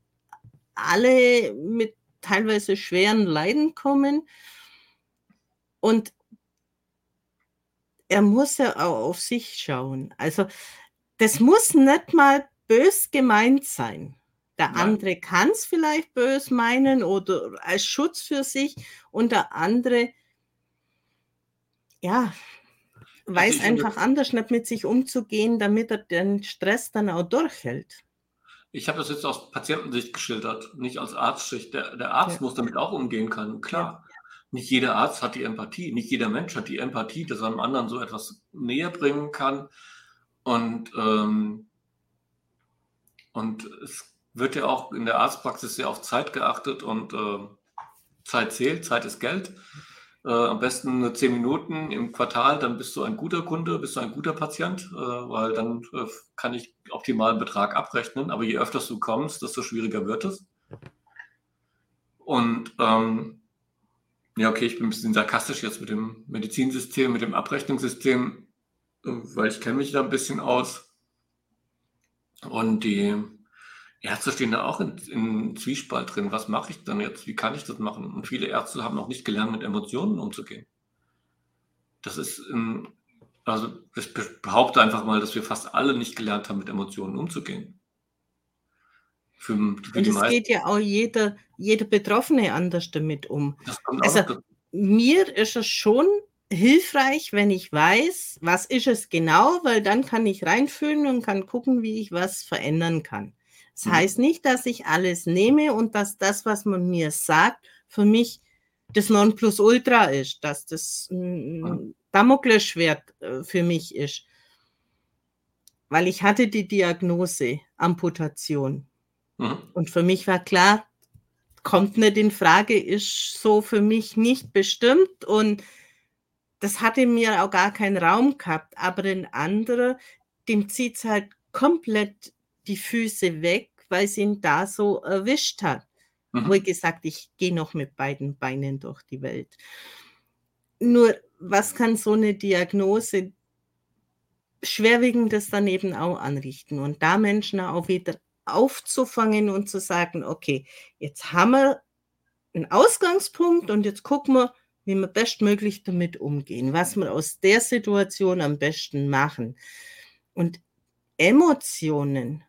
Speaker 1: alle mit teilweise schweren Leiden kommen. Und er muss ja auch auf sich schauen. Also das muss nicht mal bös gemeint sein. Der andere kann es vielleicht bös meinen oder als Schutz für sich und der andere, ja, also weiß einfach anders nicht mit sich umzugehen, damit er den Stress dann auch durchhält.
Speaker 2: Ich habe das jetzt aus Patientensicht geschildert, nicht als Arztsicht. Der, der Arzt ja. muss damit auch umgehen können, klar. Ja. Nicht jeder Arzt hat die Empathie, nicht jeder Mensch hat die Empathie, dass er einem anderen so etwas näher bringen kann. Und, ähm, und es wird ja auch in der Arztpraxis sehr auf Zeit geachtet und äh, Zeit zählt, Zeit ist Geld. Äh, am besten nur zehn Minuten im Quartal, dann bist du ein guter Kunde, bist du ein guter Patient, äh, weil dann äh, kann ich optimalen Betrag abrechnen. Aber je öfter du kommst, desto schwieriger wird es. Und ähm, ja, okay, ich bin ein bisschen sarkastisch jetzt mit dem Medizinsystem, mit dem Abrechnungssystem, äh, weil ich kenne mich da ein bisschen aus. Und die Ärzte stehen da auch in, in Zwiespalt drin. Was mache ich dann jetzt? Wie kann ich das machen? Und viele Ärzte haben auch nicht gelernt, mit Emotionen umzugehen. Das ist, in, also ich behaupte einfach mal, dass wir fast alle nicht gelernt haben, mit Emotionen umzugehen.
Speaker 1: Für, für Und es geht ja auch jeder, jeder Betroffene anders damit um. also mir ist es schon hilfreich, wenn ich weiß, was ist es genau, weil dann kann ich reinfühlen und kann gucken, wie ich was verändern kann. Das heißt nicht, dass ich alles nehme und dass das, was man mir sagt, für mich das Nonplusultra ist, dass das ein. Damoklesschwert äh, für mich ist. Weil ich hatte die Diagnose Amputation. Mhm. Und für mich war klar, kommt nicht in Frage, ist so für mich nicht bestimmt. Und das hatte mir auch gar keinen Raum gehabt. Aber den anderen, dem zieht es halt komplett die Füße weg, weil sie ihn da so erwischt hat. Mhm. Wo ich gesagt, ich gehe noch mit beiden Beinen durch die Welt. Nur, was kann so eine Diagnose schwerwiegendes dann eben auch anrichten? Und da Menschen auch wieder aufzufangen und zu sagen, okay, jetzt haben wir einen Ausgangspunkt und jetzt gucken wir, wie wir bestmöglich damit umgehen, was wir aus der Situation am besten machen. Und Emotionen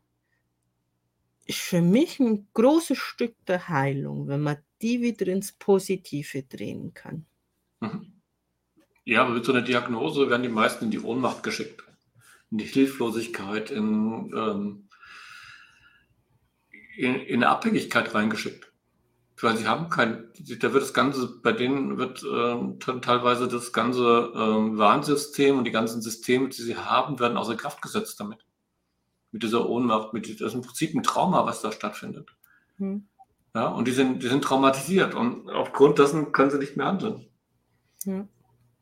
Speaker 1: ist für mich ein großes Stück der Heilung, wenn man die wieder ins Positive drehen kann. Mhm.
Speaker 2: Ja, aber mit so einer Diagnose werden die meisten in die Ohnmacht geschickt, in die Hilflosigkeit, in, ähm, in, in eine Abhängigkeit reingeschickt. Weil sie haben kein, da wird das Ganze, bei denen wird äh, teilweise das ganze äh, Warnsystem und die ganzen Systeme, die sie haben, werden außer Kraft gesetzt damit mit dieser Ohnmacht, mit das ist im Prinzip ein Trauma, was da stattfindet. Hm. Ja, und die sind, die sind traumatisiert und aufgrund dessen können sie nicht mehr handeln. Ja,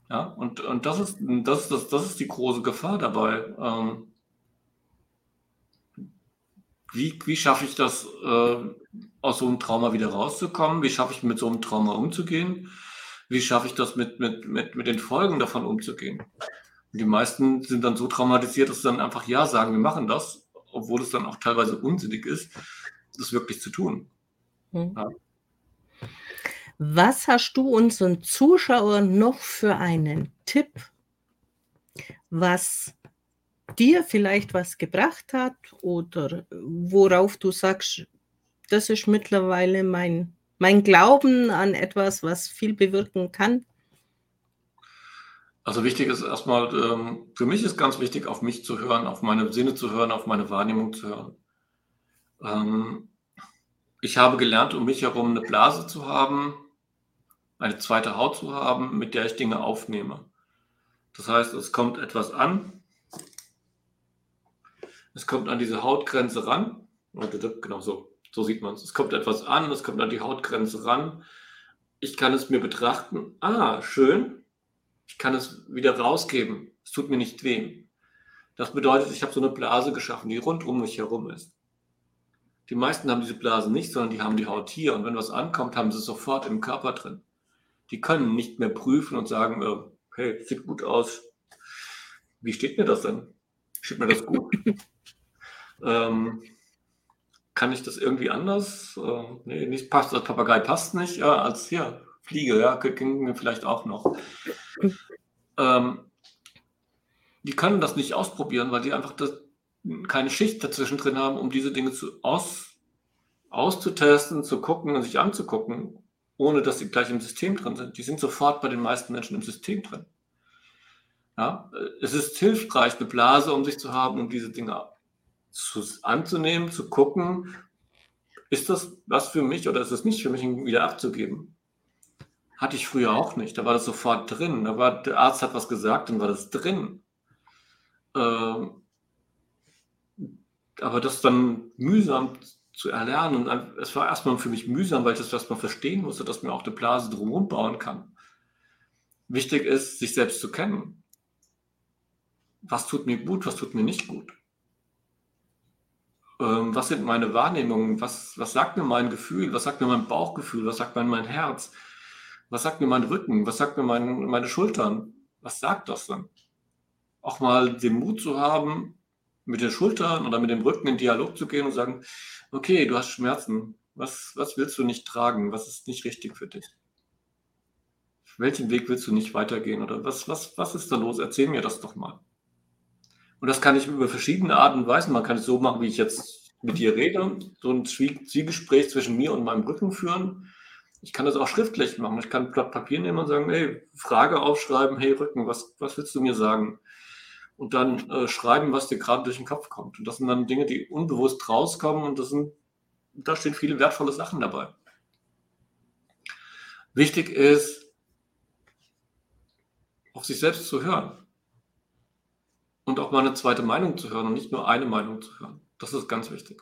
Speaker 2: ja und, und das, ist, das, das, das ist die große Gefahr dabei. Ähm, wie, wie schaffe ich das, äh, aus so einem Trauma wieder rauszukommen? Wie schaffe ich mit so einem Trauma umzugehen? Wie schaffe ich das mit, mit, mit, mit den Folgen davon umzugehen? Und die meisten sind dann so traumatisiert, dass sie dann einfach Ja sagen, wir machen das, obwohl es dann auch teilweise unsinnig ist, das wirklich zu tun.
Speaker 1: Hm. Ja. Was hast du unseren Zuschauern noch für einen Tipp, was dir vielleicht was gebracht hat oder worauf du sagst, das ist mittlerweile mein, mein Glauben an etwas, was viel bewirken kann?
Speaker 2: Also wichtig ist erstmal, ähm, für mich ist ganz wichtig, auf mich zu hören, auf meine Sinne zu hören, auf meine Wahrnehmung zu hören. Ähm, ich habe gelernt, um mich herum eine Blase zu haben, eine zweite Haut zu haben, mit der ich Dinge aufnehme. Das heißt, es kommt etwas an, es kommt an diese Hautgrenze ran, genau so, so sieht man es. Es kommt etwas an, es kommt an die Hautgrenze ran. Ich kann es mir betrachten, ah, schön, ich kann es wieder rausgeben, es tut mir nicht weh. Das bedeutet, ich habe so eine Blase geschaffen, die rund um mich herum ist. Die meisten haben diese Blase nicht, sondern die haben die Haut hier. Und wenn was ankommt, haben sie es sofort im Körper drin. Die können nicht mehr prüfen und sagen, äh, hey, sieht gut aus. Wie steht mir das denn? Steht mir das gut? ähm, kann ich das irgendwie anders? Äh, nee, nicht passt, das Papagei passt nicht, ja, als hier, Fliege, ja, ging mir vielleicht auch noch. Ähm, die können das nicht ausprobieren, weil die einfach das, keine Schicht dazwischen drin haben, um diese Dinge zu, aus, auszutesten, zu gucken und sich anzugucken, ohne dass sie gleich im System drin sind. Die sind sofort bei den meisten Menschen im System drin. Ja, es ist hilfreich, eine Blase um sich zu haben, um diese Dinge zu, anzunehmen, zu gucken, ist das was für mich oder ist es nicht für mich, wieder abzugeben? Hatte ich früher auch nicht. Da war das sofort drin. Da war, der Arzt hat was gesagt, dann war das drin. Ähm, aber das dann mühsam zu erlernen. Und es war erstmal für mich mühsam, weil ich das erstmal verstehen musste, dass man auch eine Blase drumherum bauen kann. Wichtig ist, sich selbst zu kennen. Was tut mir gut, was tut mir nicht gut? Ähm, was sind meine Wahrnehmungen? Was, was sagt mir mein Gefühl? Was sagt mir mein Bauchgefühl? Was sagt mir mein Herz? Was sagt mir mein Rücken? Was sagt mir mein, meine Schultern? Was sagt das dann? Auch mal den Mut zu haben, mit den Schultern oder mit dem Rücken in Dialog zu gehen und sagen, okay, du hast Schmerzen. Was, was willst du nicht tragen? Was ist nicht richtig für dich? Welchen Weg willst du nicht weitergehen? Oder was, was, was ist da los? Erzähl mir das doch mal. Und das kann ich über verschiedene Arten und Weisen. Man kann es so machen, wie ich jetzt mit dir rede, so ein Zwiegespräch zwischen mir und meinem Rücken führen. Ich kann das auch schriftlich machen. Ich kann ein Blatt Papier nehmen und sagen, hey, Frage aufschreiben, hey Rücken, was, was willst du mir sagen? und dann äh, schreiben, was dir gerade durch den Kopf kommt. Und das sind dann Dinge, die unbewusst rauskommen und das sind, da stehen viele wertvolle Sachen dabei. Wichtig ist, auf sich selbst zu hören und auch mal eine zweite Meinung zu hören und nicht nur eine Meinung zu hören. Das ist ganz wichtig.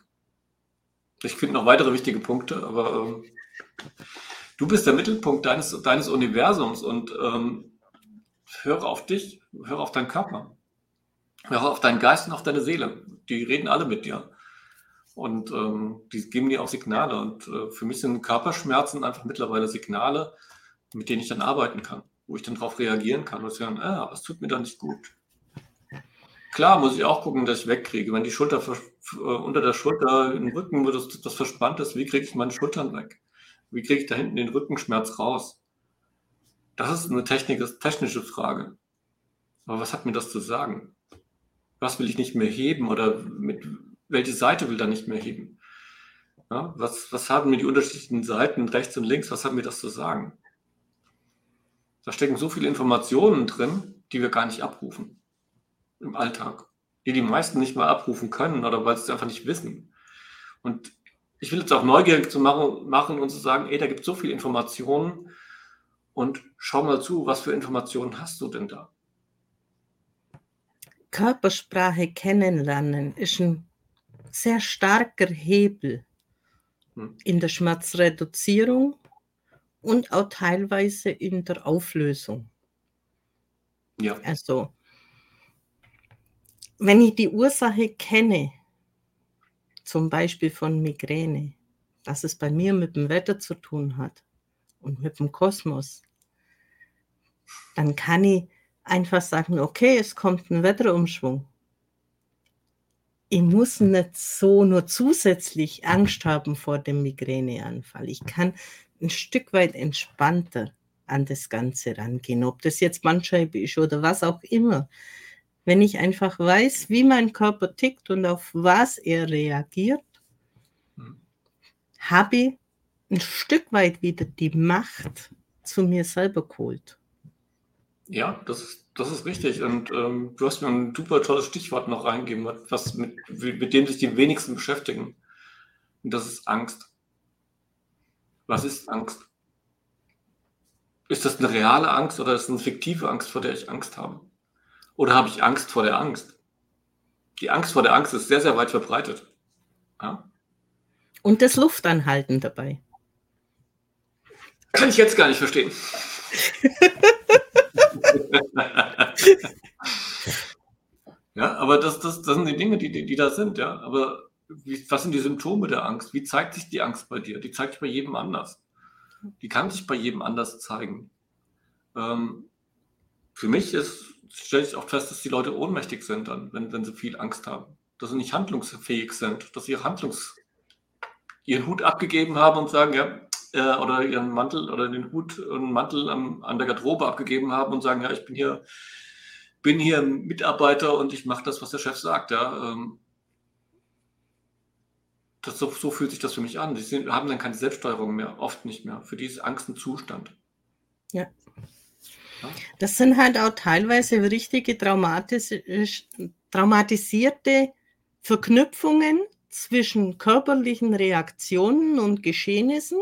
Speaker 2: Ich finde noch weitere wichtige Punkte, aber ähm, du bist der Mittelpunkt deines, deines Universums und ähm, höre auf dich, höre auf deinen Körper. Hör auf deinen Geist und auf deine Seele. Die reden alle mit dir. Und ähm, die geben dir auch Signale. Und äh, für mich sind Körperschmerzen einfach mittlerweile Signale, mit denen ich dann arbeiten kann, wo ich dann darauf reagieren kann und sagen, ah, was tut mir da nicht gut. Klar muss ich auch gucken, dass ich wegkriege. Wenn die Schulter äh, unter der Schulter im Rücken, wo das, das verspannt ist, wie kriege ich meine Schultern weg? Wie kriege ich da hinten den Rückenschmerz raus? Das ist eine technische Frage. Aber was hat mir das zu sagen? was will ich nicht mehr heben oder mit welche Seite will da nicht mehr heben? Ja, was, was haben mir die unterschiedlichen Seiten rechts und links, was haben mir das zu sagen? Da stecken so viele Informationen drin, die wir gar nicht abrufen im Alltag, die die meisten nicht mal abrufen können oder weil sie es einfach nicht wissen. Und ich will jetzt auch neugierig zu machen, machen und zu sagen, ey, da gibt es so viele Informationen und schau mal zu, was für Informationen hast du denn da?
Speaker 1: Körpersprache kennenlernen ist ein sehr starker Hebel, hm. in der Schmerzreduzierung und auch teilweise in der Auflösung.
Speaker 2: Ja.
Speaker 1: Also, wenn ich die Ursache kenne, zum Beispiel von Migräne, dass es bei mir mit dem Wetter zu tun hat und mit dem Kosmos, dann kann ich einfach sagen, okay, es kommt ein Wetterumschwung. Ich muss nicht so nur zusätzlich Angst haben vor dem Migräneanfall. Ich kann ein Stück weit entspannter an das Ganze rangehen, ob das jetzt Bandscheibe ist oder was auch immer. Wenn ich einfach weiß, wie mein Körper tickt und auf was er reagiert, hm. habe ich ein Stück weit wieder die Macht zu mir selber geholt.
Speaker 2: Ja, das ist, das ist richtig. Und ähm, du hast mir ein super tolles Stichwort noch reingegeben, was mit, mit dem sich die wenigsten beschäftigen. Und das ist Angst. Was ist Angst? Ist das eine reale Angst oder ist es eine fiktive Angst, vor der ich Angst habe? Oder habe ich Angst vor der Angst? Die Angst vor der Angst ist sehr, sehr weit verbreitet. Ja?
Speaker 1: Und das Luftanhalten dabei.
Speaker 2: Kann ich jetzt gar nicht verstehen. ja, aber das, das, das sind die Dinge, die, die, die da sind, ja. Aber wie, was sind die Symptome der Angst? Wie zeigt sich die Angst bei dir? Die zeigt sich bei jedem anders. Die kann sich bei jedem anders zeigen. Ähm, für mich ist, stelle ich auch fest, dass die Leute ohnmächtig sind dann, wenn, wenn sie viel Angst haben. Dass sie nicht handlungsfähig sind, dass sie Handlungs, ihren Hut abgegeben haben und sagen, ja, äh, oder ihren Mantel oder den Hut und Mantel am, an der Garderobe abgegeben haben und sagen, ja, ich bin hier, bin hier Mitarbeiter und ich mache das, was der Chef sagt. Ja. Ähm, das, so, so, fühlt sich das für mich an. Sind, haben dann keine Selbststeuerung mehr, oft nicht mehr. Für die ist Angst ein Zustand.
Speaker 1: Ja. Das sind halt auch teilweise richtige traumatis traumatisierte Verknüpfungen zwischen körperlichen Reaktionen und Geschehnissen.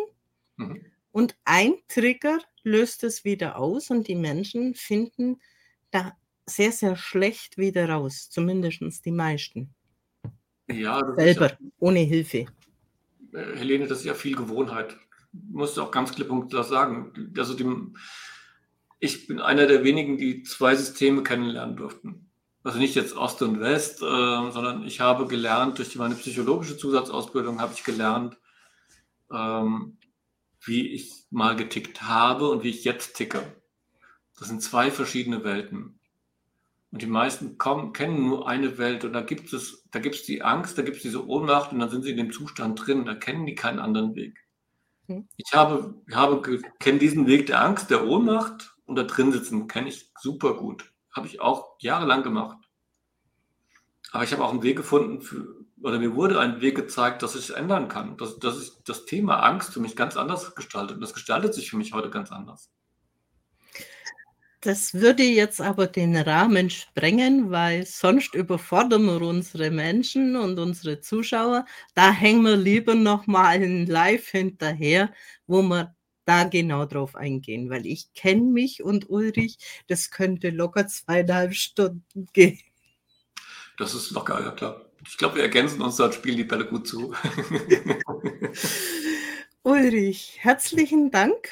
Speaker 1: Mhm. Und ein Trigger löst es wieder aus und die Menschen finden da sehr, sehr schlecht wieder raus, zumindest die meisten.
Speaker 2: Ja,
Speaker 1: selber, ja, ohne Hilfe.
Speaker 2: Äh, Helene, das ist ja viel Gewohnheit. Musst du auch ganz klipp und klar sagen. Also dem, ich bin einer der wenigen, die zwei Systeme kennenlernen durften. Also nicht jetzt Ost und West, äh, sondern ich habe gelernt, durch meine psychologische Zusatzausbildung habe ich gelernt, ähm, wie ich mal getickt habe und wie ich jetzt ticke. Das sind zwei verschiedene Welten. Und die meisten kommen, kennen nur eine Welt und da gibt es, da gibt es die Angst, da gibt es diese Ohnmacht und dann sind sie in dem Zustand drin, da kennen die keinen anderen Weg. Hm. Ich habe, habe, kenne diesen Weg der Angst, der Ohnmacht und da drin sitzen, kenne ich super gut. Habe ich auch jahrelang gemacht. Aber ich habe auch einen Weg gefunden, für, oder mir wurde ein Weg gezeigt, dass ich es ändern kann. Dass, dass ich das Thema Angst für mich ganz anders gestaltet. Und das gestaltet sich für mich heute ganz anders.
Speaker 1: Das würde jetzt aber den Rahmen sprengen, weil sonst überfordern wir unsere Menschen und unsere Zuschauer. Da hängen wir lieber noch mal ein Live hinterher, wo wir da genau drauf eingehen, weil ich kenne mich und Ulrich, das könnte locker zweieinhalb Stunden gehen.
Speaker 2: Das ist locker, ja klar. Ich glaube, wir ergänzen uns dort, spielen die Bälle gut zu.
Speaker 1: Ulrich, herzlichen Dank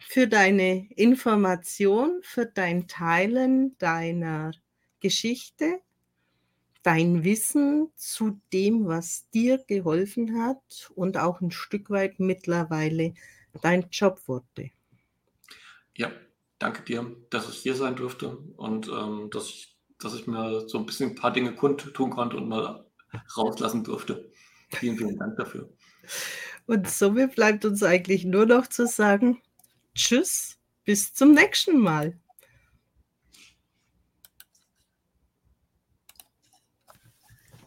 Speaker 1: für deine Information, für dein Teilen deiner Geschichte, dein Wissen zu dem, was dir geholfen hat und auch ein Stück weit mittlerweile dein Job wurde.
Speaker 2: Ja, danke dir, dass ich hier sein durfte und ähm, dass, ich, dass ich mir so ein bisschen ein paar Dinge kundtun konnte und mal rauslassen durfte. Vielen, vielen Dank dafür.
Speaker 1: Und somit bleibt uns eigentlich nur noch zu sagen, Tschüss, bis zum nächsten Mal.